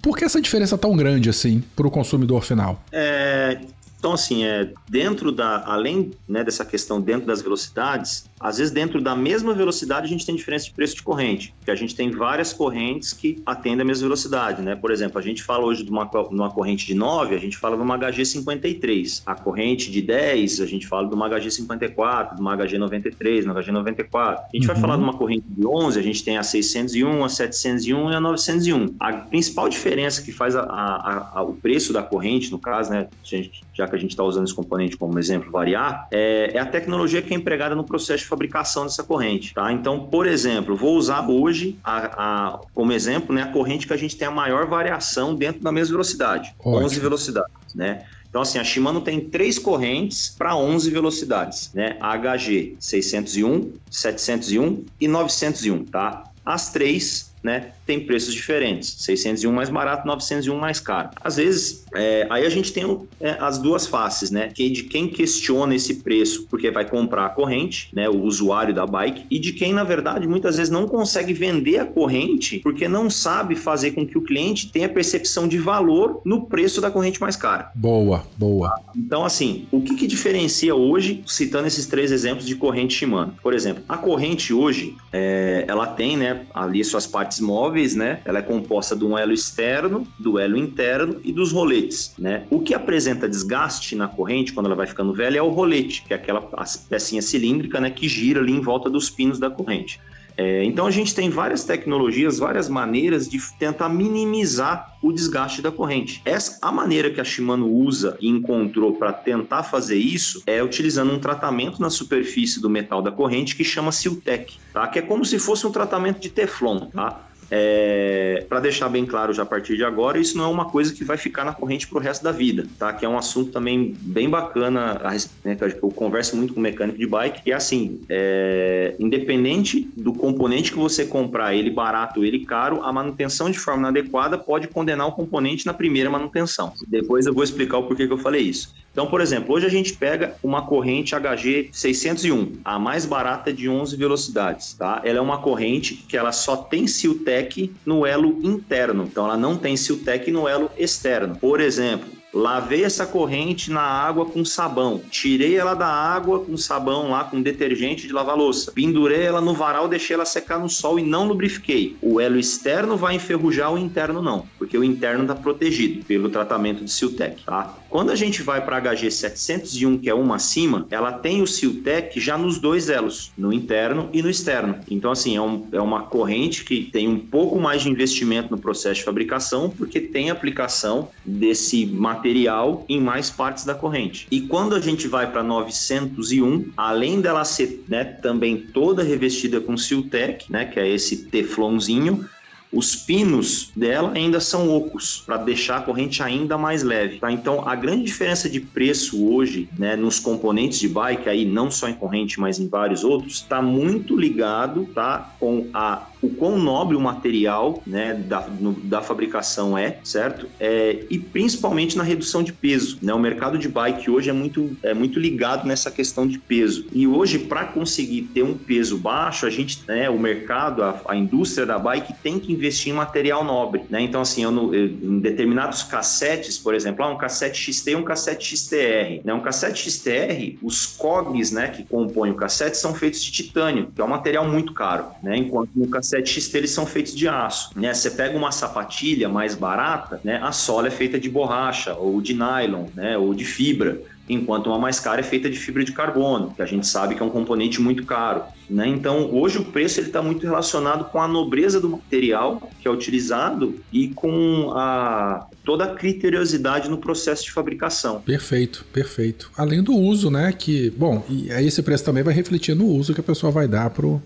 B: Por que essa diferença tão grande assim para o consumidor final?
D: É, então, assim, é, dentro da, além né, dessa questão dentro das velocidades, às vezes dentro da mesma velocidade a gente tem diferença de preço de corrente, porque a gente tem várias correntes que atendem a mesma velocidade, né? Por exemplo, a gente fala hoje de uma, numa corrente de 9, a gente fala de uma HG53. A corrente de 10, a gente fala de uma HG54, de uma HG93, uma HG94. A gente uhum. vai falar de uma corrente de 11, a gente tem a 601, a 701 e a 901. A principal diferença que faz a, a, a, o preço da corrente, no caso, né, gente, já que a gente está usando esse componente como exemplo, variar, é, é, a tecnologia que é empregada no processo de fabricação dessa corrente. Tá? Então, por exemplo, vou usar hoje a, a, como exemplo né, a corrente que a gente tem a maior variação dentro da mesma velocidade, Ótimo. 11 velocidades. Né? Então, assim, a Shimano tem três correntes para 11 velocidades, né? HG 601, 701 e 901, tá? As três, né, tem preços diferentes. 601 mais barato, 901 mais caro. Às vezes, é, aí a gente tem é, as duas faces, né? Que de quem questiona esse preço porque vai comprar a corrente, né? O usuário da bike, e de quem, na verdade, muitas vezes não consegue vender a corrente porque não sabe fazer com que o cliente tenha percepção de valor no preço da corrente mais cara.
B: Boa, boa.
D: Então, assim, o que, que diferencia hoje, citando esses três exemplos de corrente Shimano? Por exemplo, a corrente hoje, é, ela tem, né, ali suas partes móveis né? Ela é composta de um elo externo, do elo interno e dos roletes, né? O que apresenta desgaste na corrente quando ela vai ficando velha é o rolete, que é aquela pecinha cilíndrica, né, que gira ali em volta dos pinos da corrente. É, então a gente tem várias tecnologias, várias maneiras de tentar minimizar o desgaste da corrente. Essa a maneira que a Shimano usa e encontrou para tentar fazer isso é utilizando um tratamento na superfície do metal da corrente que chama Siltec, tá? Que é como se fosse um tratamento de Teflon, tá? É, para deixar bem claro já a partir de agora, isso não é uma coisa que vai ficar na corrente para o resto da vida, tá? Que é um assunto também bem bacana, né, que eu converso muito com mecânico de bike, e assim, é, independente do componente que você comprar, ele barato ele caro, a manutenção de forma inadequada pode condenar o componente na primeira manutenção. Depois eu vou explicar o porquê que eu falei isso. Então, por exemplo, hoje a gente pega uma corrente HG 601, a mais barata de 11 velocidades, tá? Ela é uma corrente que ela só tem Siltec no elo interno, então ela não tem Siltec no elo externo. Por exemplo, Lavei essa corrente na água com sabão. Tirei ela da água com sabão lá, com detergente de lavar louça. Pendurei ela no varal, deixei ela secar no sol e não lubrifiquei. O elo externo vai enferrujar, o interno não, porque o interno está protegido pelo tratamento de Siltec, tá? Quando a gente vai para HG 701, que é uma acima, ela tem o Siltec já nos dois elos, no interno e no externo. Então, assim, é, um, é uma corrente que tem um pouco mais de investimento no processo de fabricação, porque tem aplicação desse material em mais partes da corrente. E quando a gente vai para 901, além dela ser né, também toda revestida com Siltec, né, que é esse teflonzinho, os pinos dela ainda são ocos, para deixar a corrente ainda mais leve. Tá? Então, a grande diferença de preço hoje, né, nos componentes de bike, aí não só em corrente, mas em vários outros, está muito ligado tá, com a o quão nobre o material né, da, no, da fabricação é, certo? É, e principalmente na redução de peso. Né? O mercado de bike hoje é muito, é muito ligado nessa questão de peso. E hoje, para conseguir ter um peso baixo, a gente, né, o mercado, a, a, indústria da bike tem que investir em material nobre. Né? Então, assim, eu, eu, em determinados cassetes, por exemplo, ah, um cassete XT e um cassete XTR. Né? Um cassete XTR, os cogs né, que compõem o cassete são feitos de titânio, que é um material muito caro. Né? Enquanto no cassete 7X eles são feitos de aço, né? Você pega uma sapatilha mais barata, né? A sola é feita de borracha ou de nylon, né? Ou de fibra enquanto uma mais cara é feita de fibra de carbono, que a gente sabe que é um componente muito caro. Né? Então, hoje o preço está muito relacionado com a nobreza do material que é utilizado e com a, toda a criteriosidade no processo de fabricação.
B: Perfeito, perfeito. Além do uso, né? Que, bom, e aí esse preço também vai refletir no uso que a pessoa vai dar pro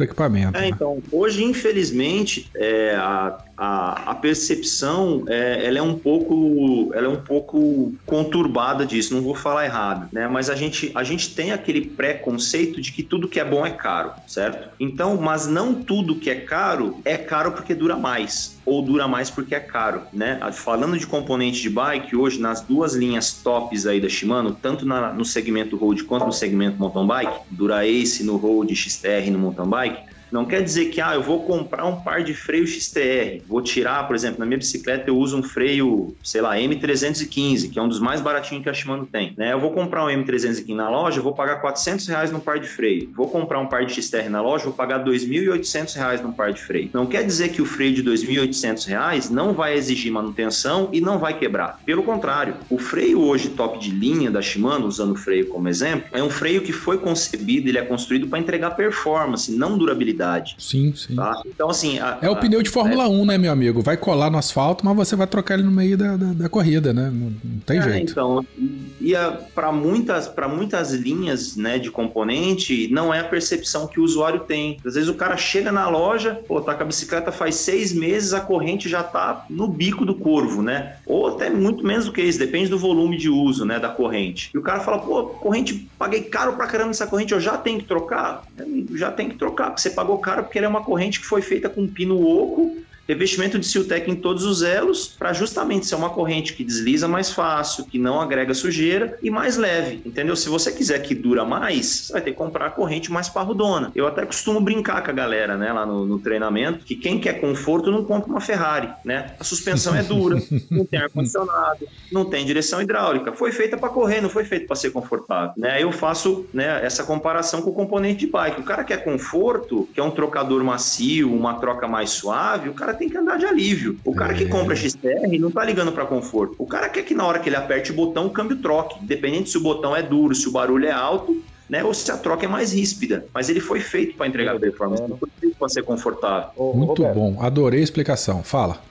B: do equipamento.
D: É,
B: né?
D: então, hoje, infelizmente, é, a, a, a, percepção é, ela é um pouco ela é um pouco conturbada disso, não vou falar errado, né? Mas a gente, a gente tem aquele preconceito de que tudo que é bom é caro, certo? Então, mas não tudo que é caro é caro porque dura mais ou dura mais porque é caro, né? Falando de componente de bike, hoje nas duas linhas tops aí da Shimano, tanto na, no segmento road quanto no segmento mountain bike, Dura Ace no road, XTR no mountain bike, Não quer dizer que, ah, eu vou comprar um par de freio XTR, vou tirar, por exemplo, na minha bicicleta eu uso um freio, sei lá, M315, que é um dos mais baratinhos que a Shimano tem, né? Eu vou comprar um M315 na loja, vou pagar 400 reais num par de freio. Vou comprar um par de XTR na loja, vou pagar 2.800 reais num par de freio. Não quer dizer que o freio de 2.800 reais não vai exigir manutenção e não vai quebrar. Pelo contrário, o freio hoje top de linha da Shimano, usando o freio como exemplo, é um freio que foi concebido, ele é construído para entregar performance, não durabilidade.
B: Sim, sim.
D: Tá? Então, assim. A,
B: é o pneu de Fórmula é... 1, né, meu amigo? Vai colar no asfalto, mas você vai trocar ele no meio da, da, da corrida, né? Não, não tem é, jeito.
D: Então, e para muitas, muitas linhas né, de componente, não é a percepção que o usuário tem. Às vezes o cara chega na loja, pô, tá com a bicicleta faz seis meses, a corrente já tá no bico do corvo, né? Ou até muito menos do que isso, depende do volume de uso, né, da corrente. E o cara fala, pô, corrente, paguei caro pra caramba nessa corrente, eu já tenho que trocar? Já tem que trocar, porque você pagou caro porque ela é uma corrente que foi feita com pino oco revestimento de Siltec em todos os elos, para justamente ser uma corrente que desliza mais fácil, que não agrega sujeira e mais leve, entendeu? Se você quiser que dura mais, você vai ter que comprar a corrente mais parrudona. Eu até costumo brincar com a galera, né, lá no, no treinamento, que quem quer conforto não compra uma Ferrari, né? A suspensão é dura, não tem ar-condicionado, não tem direção hidráulica. Foi feita para correr, não foi feita para ser confortável, né? Eu faço, né, essa comparação com o componente de bike. O cara quer conforto, quer um trocador macio, uma troca mais suave, o cara tem que andar de alívio. O cara é. que compra XTR não tá ligando para conforto. O cara quer que na hora que ele aperte o botão, o câmbio troque. Independente se o botão é duro, se o barulho é alto, né? Ou se a troca é mais ríspida. Mas ele foi feito para entregar performance, não foi feito para ser confortável.
B: Ô, Muito Roberto, bom, adorei a explicação. Fala.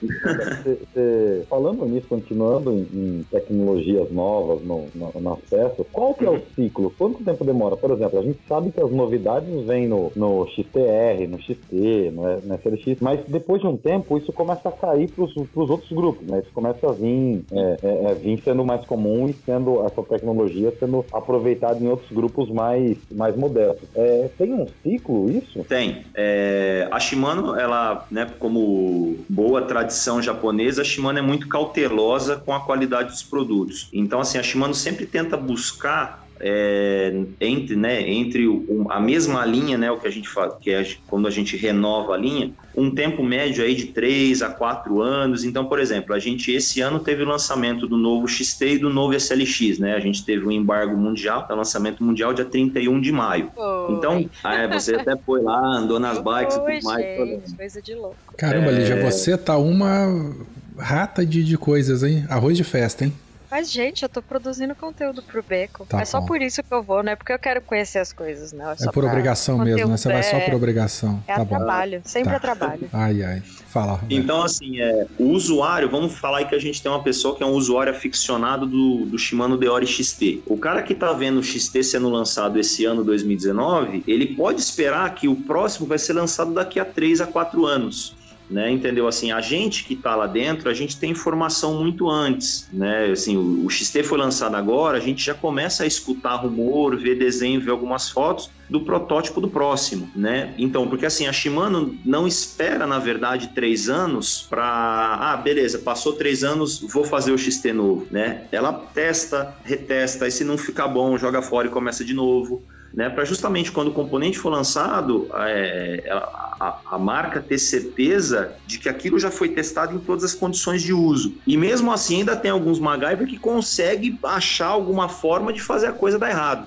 G: Cê, cê, falando nisso, continuando em, em tecnologias novas no, no, no, acesso, qual que é o ciclo? Quanto tempo demora? Por exemplo, a gente sabe que as novidades vêm no, no XTR, no XT, no, no SLX, mas depois de um tempo isso começa a cair para os outros grupos, né? Isso começa a vir, é, é, é, vir sendo mais comum e sendo essa tecnologia sendo aproveitada em outros grupos mais mais, mais modestos. É, tem um ciclo isso?
D: Tem. É, a Shimano, ela, né, como boa tradição japonesa, a Shimano é muito cautelosa com a qualidade dos produtos. Então, assim, a Shimano sempre tenta buscar é, entre, né, entre o, a mesma linha, né, o que a gente faz, que é quando a gente renova a linha, um tempo médio aí de 3 a 4 anos. Então, por exemplo, a gente esse ano teve o lançamento do novo XT e do novo SLX, né? A gente teve um embargo mundial, o lançamento mundial dia 31 de maio. Oi. Então, é, você até foi lá, andou nas bikes e tudo mais.
A: Gente, coisa de louco.
B: Caramba, é... Lígia, você tá uma rata de, de coisas, hein? Arroz de festa, hein?
C: Mas, gente, eu tô produzindo conteúdo pro Beco. Tá é só por isso que eu vou, não é porque eu quero conhecer as coisas, não.
B: É, é por obrigação mesmo, né? Você vai só por obrigação.
C: É
B: tá
C: trabalho, sempre tá. é trabalho.
B: Ai, ai. Fala.
D: Então, assim, é, o usuário, vamos falar aí que a gente tem uma pessoa que é um usuário aficionado do, do Shimano Deore XT. O cara que tá vendo o XT sendo lançado esse ano, 2019, ele pode esperar que o próximo vai ser lançado daqui a 3 a 4 anos né? Entendeu? Assim, a gente que está lá dentro, a gente tem informação muito antes, né? Assim, o, o, XT foi lançado agora, a gente já começa a escutar rumor, ver desenho, ver algumas fotos do protótipo do próximo, né? Então, porque assim, a Shimano não espera, na verdade, três anos para, ah, beleza, passou três anos, vou fazer o XT novo, né? Ela testa, retesta, e se não ficar bom, joga fora e começa de novo né, para justamente quando o componente for lançado, é, a, a, marca ter certeza de que aquilo já foi testado em todas as condições de uso. E mesmo assim ainda tem alguns MacGyver que consegue achar alguma forma de fazer a coisa dar errado.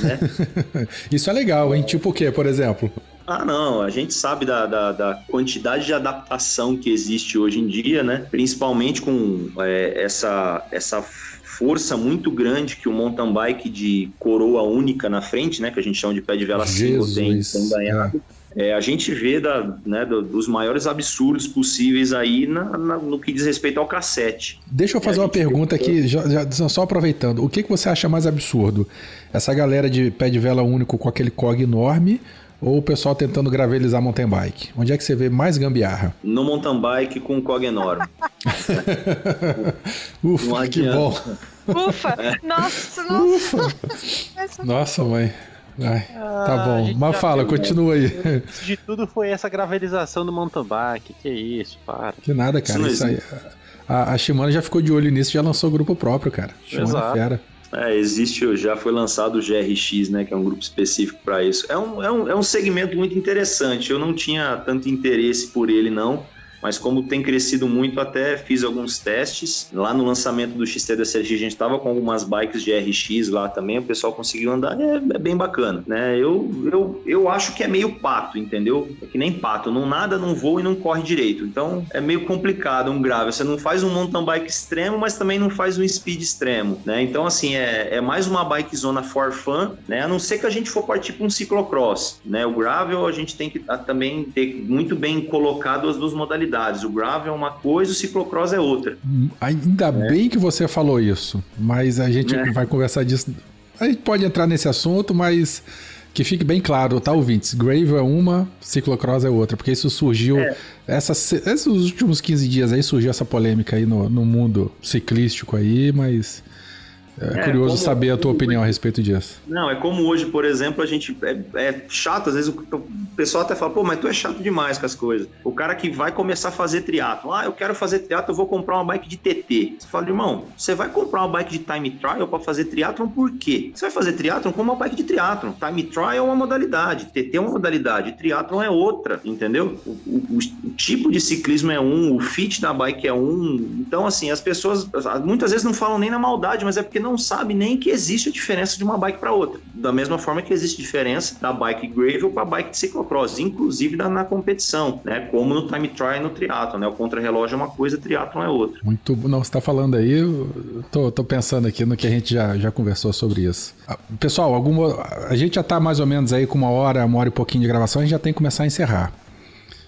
D: Né?
B: Isso é legal, hein? Tipo o quê, por exemplo?
D: Ah, não, a gente sabe da, da, da, quantidade de adaptação que existe hoje em dia, né? Principalmente com é, essa, essa força muito grande que o mountain bike de coroa única na frente, né, que a gente chama de pé de vela single, tem, tem ganhado. É. É, a gente vê da, né, dos maiores absurdos possíveis aí na, na, no que diz respeito ao cassete.
B: Deixa eu fazer uma pergunta aqui, já, já, só aproveitando. O que, que você acha mais absurdo? Essa galera de pé de vela único com aquele cog enorme ou o pessoal tentando gravelizar mountain bike? Onde é que você vê mais gambiarra?
D: No mountain bike com um cog enorme.
B: Ufa, que bom.
C: Ufa, nossa, nossa.
B: Ufa. Nossa, mãe. Ai, tá ah, bom. Mas fala, continua aí.
E: De tudo foi essa gravelização do mountain bike. Que isso, para.
B: Que nada, cara. Isso, isso aí. A, a Shimano já ficou de olho nisso, já lançou grupo próprio, cara. Shimano é
E: Exato. fera.
D: É, existe, já foi lançado o GRX, né, que é um grupo específico para isso. É um, é, um, é um segmento muito interessante. Eu não tinha tanto interesse por ele, não mas como tem crescido muito, até fiz alguns testes. Lá no lançamento do XT-DSRX, a gente estava com algumas bikes de RX lá também, o pessoal conseguiu andar, é, é, bem bacana, né? Eu, eu, eu acho que é meio pato, entendeu? É que nem pato, não nada, não voa e não corre direito. Então é meio complicado um grave. Você não faz um mountain bike extremo, mas também não faz um speed extremo, né? Então, assim, é, é mais uma bike zona for fun, né? A não ser que a gente for partir para um ciclocross, né? O gravel a gente tem que também ter muito bem colocado as duas modalidades O gravel é uma coisa, o ciclocross é outra.
B: Ainda é. bem que você falou isso, mas a gente é. vai conversar disso. A gente pode entrar nesse assunto, mas que fique bem claro, tá, ouvintes? Gravel é uma, ciclocross é outra, porque isso surgiu. É. Essas, esses últimos 15 dias aí surgiu essa polêmica aí no, no mundo ciclístico aí, mas é, é curioso como, saber a tua opinião a respeito disso.
D: Não, é como hoje, por exemplo, a gente. É, é, chato, às vezes o, pessoal até fala, pô, mas tu é chato demais com as coisas. O cara que vai começar a fazer triatlo, ah, eu quero fazer triatlo, eu vou comprar uma bike de TT. Você fala, irmão, você vai comprar uma bike de time trial para fazer triatlon por quê? Você vai fazer triatlon com uma bike de triatlon. Time trial é uma modalidade, TT é uma modalidade, triatlon é outra, entendeu? O, o, o tipo de ciclismo é um, o fit da bike é um. Então, assim, as pessoas muitas vezes não falam nem na maldade, mas é porque não não sabe nem que existe a diferença de uma bike para outra. Da mesma forma que existe diferença da bike gravel para bike de ciclocross, inclusive da, na competição, né? Como no time trial e no triathlon, né? O contra-relógio é uma coisa, o triathlon é outra.
B: Muito, não, você está falando aí, eu tô, tô pensando aqui no que a gente já, já conversou sobre isso. Ah, pessoal, alguma, a gente já está mais ou menos aí com uma hora, uma hora e pouquinho de gravação, a gente já tem que começar a encerrar.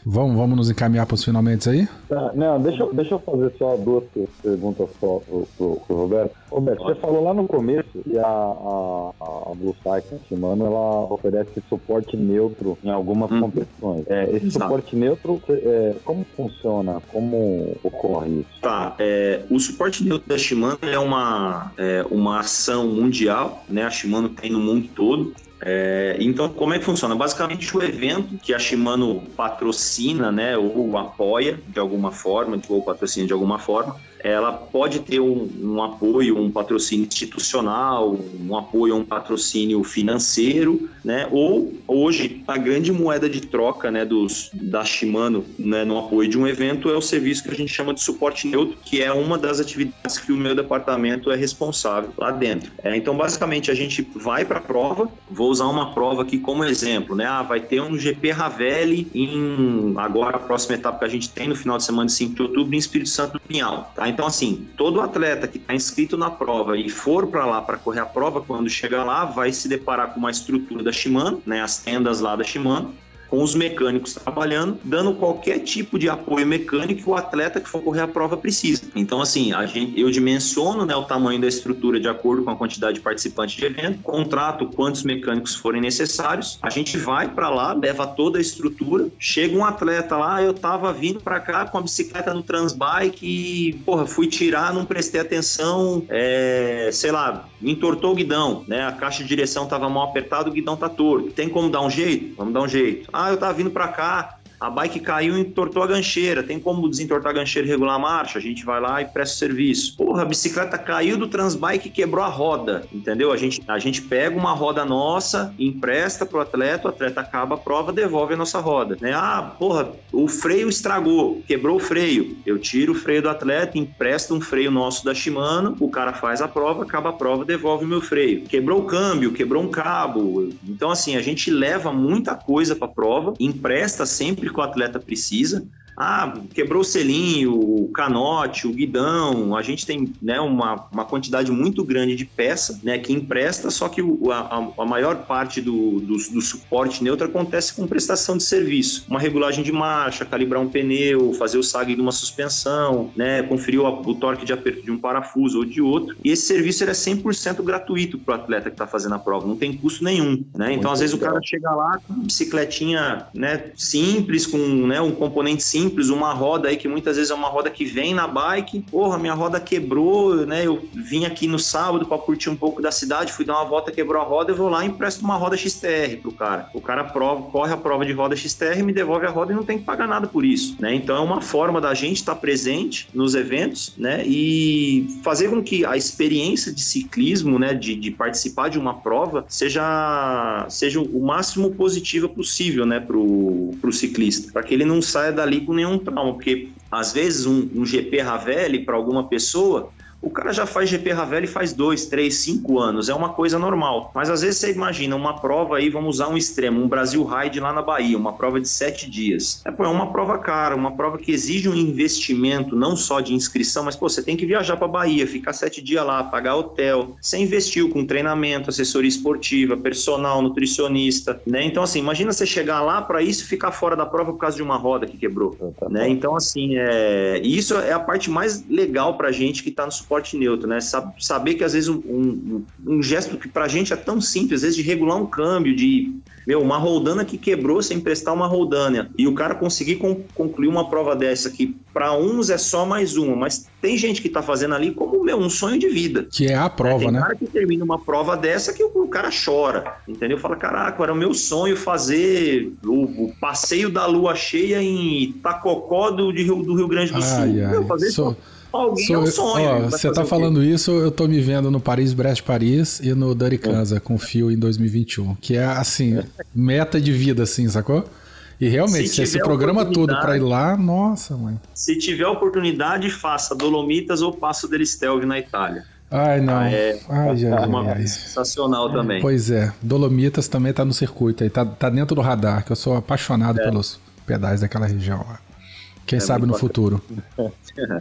B: Vamos, vamos nos encaminhar para os finalmente aí?
G: Tá, não, deixa, deixa eu fazer só duas perguntas pro, pro, pro Roberto. Roberto, você falou lá no começo que a, a, a Blue Cycle Shimano ela oferece suporte neutro em algumas hum. competições. É, esse Exato. suporte neutro, é, como funciona? Como ocorre isso?
D: Tá, é, o suporte neutro da Shimano é uma, é, uma ação mundial, né? A Shimano tem no mundo todo. É, então, como é que funciona? Basicamente, o evento que a Shimano patrocina, né, ou apoia de alguma forma, ou patrocina de alguma forma, ela pode ter um, um, apoio, um patrocínio institucional, um apoio, um patrocínio financeiro, né? Ou hoje a grande moeda de troca, né, dos da Shimano, né, no apoio de um evento é o serviço que a gente chama de suporte neutro, que é uma das atividades que o meu departamento é responsável lá dentro. É, então, basicamente, a gente vai para a prova. Vou usar uma prova aqui como exemplo, né? Ah, vai ter um GP Ravelli em agora a próxima etapa que a gente tem no final de semana de 5 de outubro em Espírito Santo do Pinhal, tá? Então, assim, todo atleta que está inscrito na prova e for para lá para correr a prova, quando chegar lá, vai se deparar com uma estrutura da Shimano, né, as tendas lá da Shimano, com os mecânicos trabalhando, dando qualquer tipo de apoio mecânico que o atleta que for correr a prova precisa. Então, assim, a gente, eu dimensiono né, o tamanho da estrutura de acordo com a quantidade de participantes de evento, contrato quantos mecânicos forem necessários, a gente vai para lá, leva toda a estrutura, chega um atleta lá, eu tava vindo para cá com a bicicleta no Transbike e, porra, fui tirar, não prestei atenção, é, sei lá, entortou o guidão, né? A caixa de direção tava mal apertada, o guidão tá torto. Tem como dar um jeito? Vamos dar um jeito. Ah, eu tava vindo para cá, a bike caiu e entortou a gancheira. Tem como desentortar a gancheira e regular a marcha? A gente vai lá e presta serviço. Porra, a bicicleta caiu do transbike e quebrou a roda, entendeu? A gente, a gente pega uma roda nossa, empresta pro atleta, o atleta acaba a prova, devolve a nossa roda, né? Ah, porra, o freio estragou, quebrou o freio. Eu tiro o freio do atleta, empresto um freio nosso da Shimano, o cara faz a prova, acaba a prova, devolve o meu freio. Quebrou o câmbio, quebrou um cabo. Então, assim, a gente leva muita coisa pra prova, empresta sempre que o atleta precisa. Ah, quebrou o selinho, o canote, o guidão. A gente tem né, uma, uma quantidade muito grande de peça né, que empresta, só que o, a, a, maior parte do, do, do, suporte neutro acontece com prestação de serviço. Uma regulagem de marcha, calibrar um pneu, fazer o sag de uma suspensão, né, conferir o, o torque de aperto de um parafuso ou de outro. E esse serviço é 100% gratuito para o atleta que está fazendo a prova, não tem custo nenhum. Né? Então, às vezes, legal. o cara chega lá com uma bicicletinha né, simples, com né, um componente simples simples, uma roda aí que muitas vezes é uma roda que vem na bike, porra, minha roda quebrou, né? Eu vim aqui no sábado para curtir um pouco da cidade, fui dar uma volta, quebrou a roda, eu vou lá e empresto uma roda XTR pro cara. O cara prova, corre a prova de roda XTR, me devolve a roda e não tem que pagar nada por isso, né? Então é uma forma da gente estar tá presente nos eventos, né? E fazer com que a experiência de ciclismo, né, de, de participar de uma prova, seja, seja o máximo positiva possível, né, pro, pro ciclista, para que ele não saia dali com nenhum trauma, porque às vezes um, um GP Ravelli para alguma pessoa o cara já faz GP Ravelli faz dois, três, cinco anos, é uma coisa normal. Mas às vezes você imagina uma prova aí, vamos usar um extremo, um Brasil Ride lá na Bahia, uma prova de sete dias. É, pô, é uma prova cara, uma prova que exige um investimento não só de inscrição, mas pô, você tem que viajar para Bahia, ficar sete dias lá, pagar hotel. Você investiu com treinamento, assessoria esportiva, personal, nutricionista, né? Então assim, imagina você chegar lá para isso e ficar fora da prova por causa de uma roda que quebrou, né? Então assim, é... isso é a parte mais legal pra gente que tá no suporte neutro, né? Saber que às vezes um, um, um gesto que pra gente é tão simples, às vezes de regular um câmbio, de meu, uma roldana que quebrou sem prestar uma roldana e o cara conseguir concluir uma prova dessa que para uns é só mais uma, mas tem gente que tá fazendo ali como meu um sonho de vida.
B: Que é a prova, é,
D: tem
B: né?
D: cara que termina uma prova dessa que o, o, cara chora, entendeu? Fala, caraca, era o meu sonho fazer o, o passeio da lua cheia em Itacocó do, de Rio, do Rio Grande do ai, Sul. Ai, meu, fazer
B: isso Alguém Sou, é um sonho. Ó, você tá falando isso, eu tô me vendo no Paris Brest Paris e no Dirty Kansas com o Fio em 2021, que é assim, meta de vida assim, sacou? E realmente, se, se esse programa todo para ir lá, nossa, mãe.
D: Se tiver oportunidade, faça Dolomitas ou Passo del Stelvio na Itália.
B: Ai, não. Ah,
D: é, ai, já, é uma ai. sensacional também.
B: Pois é, Dolomitas também tá no circuito aí, tá, tá dentro do radar, que eu sou apaixonado é. pelos pedais daquela região lá. Quem é sabe no bacana. futuro.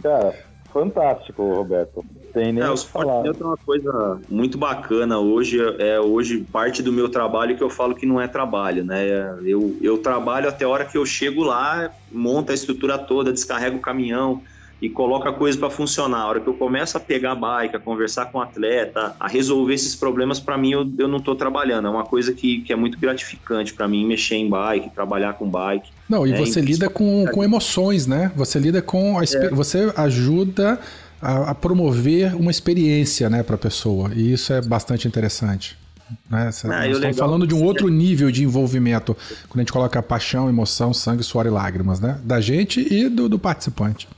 G: Cara, fantástico, Roberto. Tem nem é, o
D: falar. é uma coisa muito bacana hoje. É hoje parte do meu trabalho que eu falo que não é trabalho, né? Eu, eu trabalho até a hora que eu chego lá, monta a estrutura toda, descarrega o caminhão, e coloca a coisa para funcionar. A hora que eu começo a pegar a bike, a conversar com o atleta, a resolver esses problemas, para mim eu, eu não estou trabalhando. É uma coisa que, que é muito gratificante para mim mexer em bike, trabalhar com bike.
B: Não, e
D: né?
B: você lida com, com emoções, né? Você lida com. A, é. Você ajuda a, a, promover uma experiência né, para a pessoa. E isso é bastante interessante. Né? Ah, estamos falando de um outro nível de envolvimento quando a gente coloca paixão, emoção, sangue, suor e lágrimas, né? Da gente e do, do participante.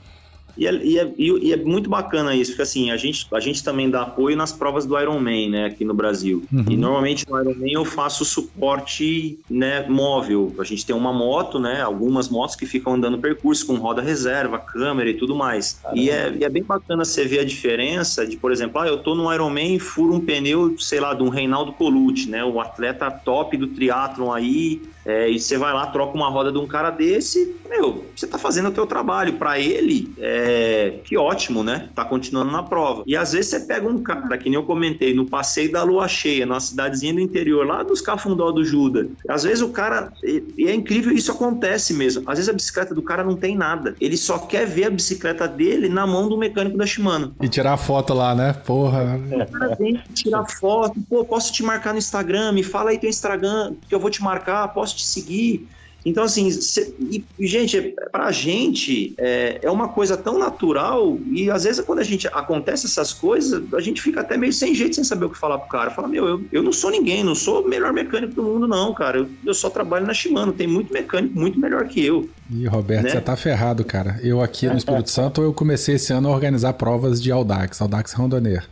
D: E é, e, é, e é, muito bacana isso, porque assim, a gente, a gente também dá apoio nas provas do Ironman, né, aqui no Brasil. Uhum. E normalmente no Ironman eu faço suporte né, móvel. A gente tem uma moto, né, algumas motos que ficam andando percurso com roda reserva, câmera e tudo mais. E é, e é, bem bacana você ver a diferença de, por exemplo, ah, eu tô no Ironman e furo um pneu, sei lá, de um Reinaldo Colucci, né, o atleta top do triatlon aí, é, e você vai lá, troca uma roda de um cara desse, meu, você tá fazendo o teu trabalho. para ele, é, que ótimo, né? Tá continuando na prova. E às vezes você pega um cara, que nem eu comentei, no passeio da lua cheia, numa cidadezinha do interior, lá dos Cafundó do Juda. Às vezes o cara, e é incrível, isso acontece mesmo. Às vezes a bicicleta do cara não tem nada. Ele só quer ver a bicicleta dele na mão do mecânico da Shimano.
B: E tirar a foto lá, né? Porra.
D: O cara vem tirar foto. Pô, posso te marcar no Instagram? Me fala aí teu Instagram, que eu vou te marcar. Posso te seguir. Então, assim, cê, e, gente, pra gente é, é, uma coisa tão natural e às vezes quando a gente acontece essas coisas, a gente fica até meio sem jeito, sem saber o que falar pro cara. Fala, meu, eu, eu não sou ninguém, não sou o melhor mecânico do mundo, não, cara. Eu, eu só trabalho na Shimano, tem muito mecânico muito melhor que eu.
B: E Roberto, né? você tá ferrado, cara. Eu aqui no Espírito Santo, eu comecei esse ano a organizar provas de Audax, Audax Rondoneer.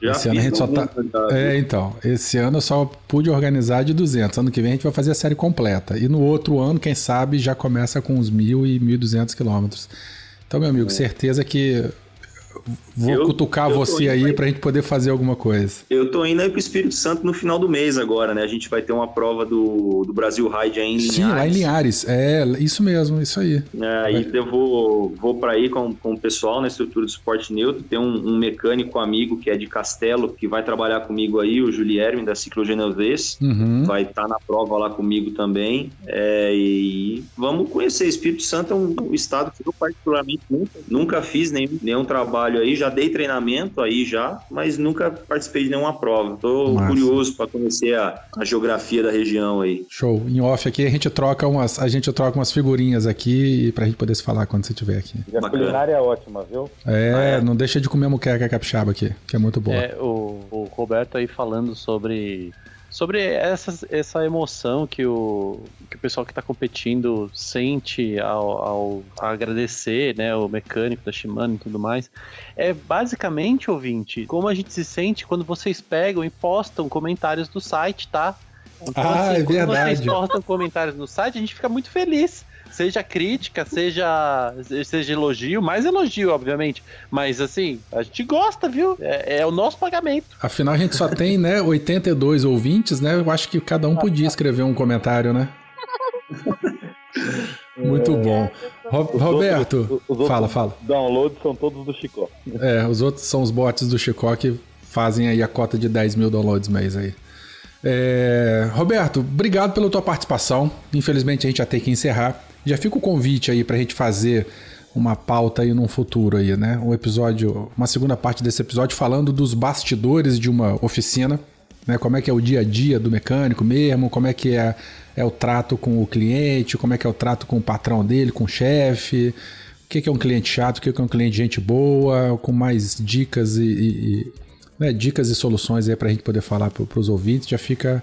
B: Já esse ano a gente só tá. É, então. Esse ano eu só pude organizar de 200. Ano que vem a gente vai fazer a série completa. E no outro ano, quem sabe, já começa com uns 1.000 e 1.200 quilômetros. Então, meu amigo, é. certeza que Vou eu, cutucar eu você aí para a gente poder fazer alguma coisa.
D: Eu tô indo aí pro Espírito Santo no final do mês agora, né? A gente vai ter uma prova do, do Brasil Ride aí em Linhares.
B: Sim, lá em Linhares. É, isso mesmo, isso aí.
D: É, aí eu vou, vou para aí com, com o pessoal na estrutura do suporte neutro. Tem um, um, mecânico amigo que é de Castelo, que vai trabalhar comigo aí, o Julierme, da Ciclogenovês. Uhum. Vai estar tá na prova lá comigo também. É, e vamos conhecer. Espírito Santo é um, um estado que eu particularmente nunca, nunca fiz nenhum, nenhum trabalho trabalho aí, já dei treinamento aí já, mas nunca participei de nenhuma prova. Tô Massa. curioso para conhecer a, a, geografia da região aí.
B: Show. Em off aqui a gente troca umas, a gente troca umas figurinhas aqui pra gente poder se falar quando você estiver aqui.
G: E a culinária é ótima, viu?
B: É, ah, é, não deixa de comer a muqueca capixaba aqui, que é muito boa.
E: É, o, o Roberto aí falando sobre sobre essa, essa emoção que o, que o pessoal que está competindo sente ao, ao, agradecer né, o mecânico da Shimano e tudo mais, é basicamente, ouvinte, como a gente se sente quando vocês pegam e postam comentários do site, tá?
B: Então, ah, assim, é quando verdade.
E: vocês postam comentários no site, a gente fica muito feliz seja crítica, seja, seja elogio, mais elogio, obviamente. Mas assim, a gente gosta, viu? É, é, o nosso pagamento.
B: Afinal, a gente só tem, né, 82 ouvintes, né? Eu acho que cada um podia escrever um comentário, né? Muito bom. Roberto, os os fala, fala.
G: Downloads são todos do Chicó.
B: É, os outros são os bots do Chicó que fazem aí a cota de 10 mil downloads mês aí. É, Roberto, obrigado pela tua participação. Infelizmente a gente já tem que encerrar. Já fica o convite aí para a gente fazer uma pauta aí num futuro aí, né? Um episódio, uma segunda parte desse episódio falando dos bastidores de uma oficina, né? Como é que é o dia a dia do mecânico mesmo, como é que é, é o trato com o cliente, como é que é o trato com o patrão dele, com o chefe, o que é um cliente chato, o que é um cliente gente boa, com mais dicas e, e né, dicas e soluções aí para a gente poder falar para os ouvintes, já fica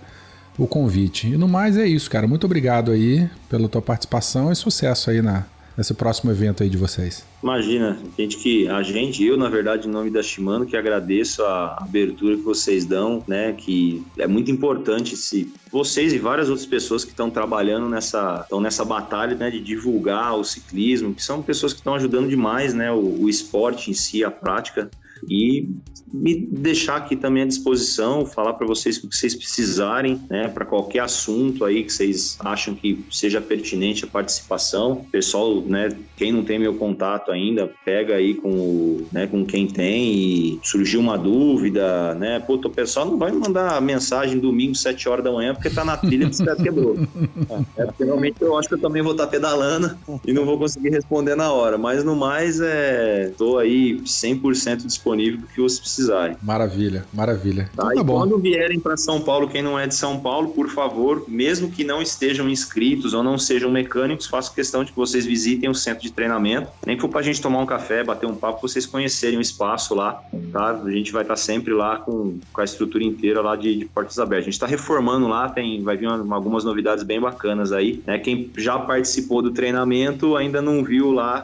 B: o convite. E no mais é isso, cara. Muito obrigado aí pela tua participação e sucesso aí na, nesse próximo evento aí de vocês.
D: Imagina, gente que a gente, eu na verdade, em nome da Shimano, que agradeço a abertura que vocês dão, né? Que é muito importante se vocês e várias outras pessoas que estão trabalhando nessa, estão nessa batalha, né, de divulgar o ciclismo, que são pessoas que estão ajudando demais, né, o, o esporte em si, a prática e me deixar aqui também à disposição, falar para vocês o que vocês precisarem, né, para qualquer assunto aí que vocês acham que seja pertinente a participação. Pessoal, né, quem não tem meu contato ainda, pega aí com, o, né, com quem tem e surgiu uma dúvida, né, puta, o pessoal não vai mandar mensagem domingo, 7 horas da manhã, porque tá na trilha, bicicleta quebrou. É, porque realmente eu acho que eu também vou estar tá pedalando e não vou conseguir responder na hora, mas no mais, é, tô aí 100% disponível disponível que vocês precisarem.
B: Maravilha, maravilha.
D: Tá, então, tá e bom. quando vierem para São Paulo, quem não é de São Paulo, por favor, mesmo que não estejam inscritos ou não sejam mecânicos, faço questão de que vocês visitem o centro de treinamento. Nem que for para a gente tomar um café, bater um papo, vocês conhecerem o espaço lá, tá? A gente vai estar tá sempre lá com, com a estrutura inteira lá de, de portas abertas. A gente está reformando lá, tem, vai vir uma, algumas novidades bem bacanas aí, né? Quem já participou do treinamento ainda não viu lá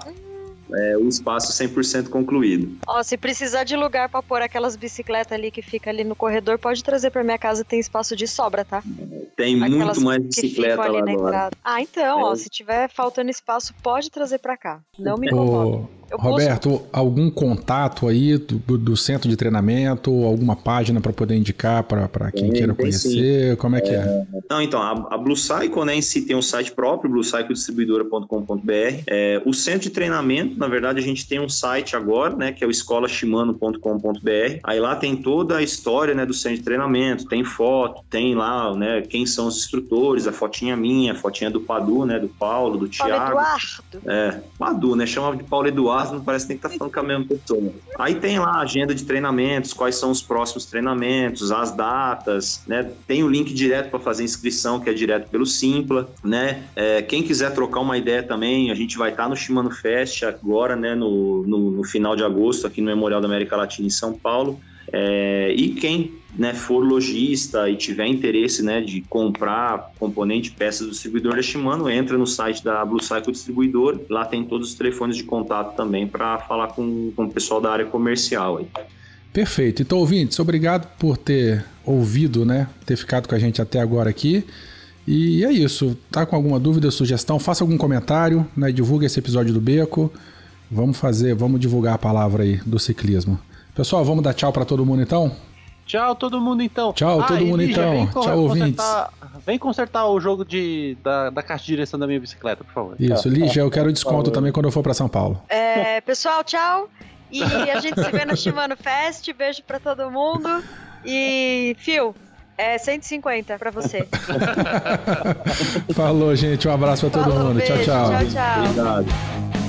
D: é, o espaço 100% concluído.
C: Ó, se precisar de lugar para pôr aquelas bicicletas ali que fica ali no corredor, pode trazer para minha casa, tem espaço de sobra, tá?
D: Tem aquelas muito mais bicicleta lá agora.
C: Ah, então, é. ó, se tiver faltando espaço, pode trazer para cá. Não me incomoda.
B: Roberto, algum contato aí do, do, centro de treinamento, alguma página para poder indicar para quem tem, queira conhecer? Sim. Como é, que é?
D: Não, então, a, a Blue Cycle, né, em si tem um site próprio, bluecycledistribuidora.com.br. É, o centro de treinamento, na verdade, a gente tem um site agora, né, que é o escolashimano.com.br. Aí lá tem toda a história, né, do centro de treinamento, tem foto, tem lá, né, quem são os instrutores, a fotinha minha, a fotinha do Padu, né, do Paulo, do Paulo Thiago. Eduardo. É, Padu, né, chama de Paulo Eduardo não parece nem que tá falando com a mesma pessoa. Aí tem lá a agenda de treinamentos, quais são os próximos treinamentos, as datas, né? Tem o link direto para fazer inscrição, que é direto pelo Simpla, né? É, quem quiser trocar uma ideia também, a gente vai estar tá no Shimano Fest agora, né? No, no, no final de agosto, aqui no Memorial da América Latina em São Paulo. É, e quem né, for lojista e tiver interesse né, de comprar componente, peças do distribuidor da Shimano, entra no site da Blue Cycle Distribuidor. Lá tem todos os telefones de contato também para falar com, com o pessoal da área comercial. Aí.
B: Perfeito. Então, ouvintes, obrigado por ter ouvido, né? Ter ficado com a gente até agora aqui. E é isso. Tá com alguma dúvida, sugestão? Faça algum comentário, né? Divulgue esse episódio do Beco. Vamos fazer, vamos divulgar a palavra aí do ciclismo. Pessoal, vamos dar tchau para todo mundo então?
E: Tchau, todo mundo então.
B: Tchau, ah, todo mundo Lígia, então. Tchau, ouvintes.
E: Vem consertar o jogo de, da, da caixa de direção da minha bicicleta, por favor.
B: Isso, Lígia, eu quero desconto também quando eu for para São Paulo.
C: É, pessoal, tchau. E a gente se vê no Shimano Fest. Beijo para todo mundo. E, Fio, é 150 para você.
B: Falou, gente. Um abraço para todo mundo. Beijo, tchau, tchau.
C: Tchau, tchau. Obrigado.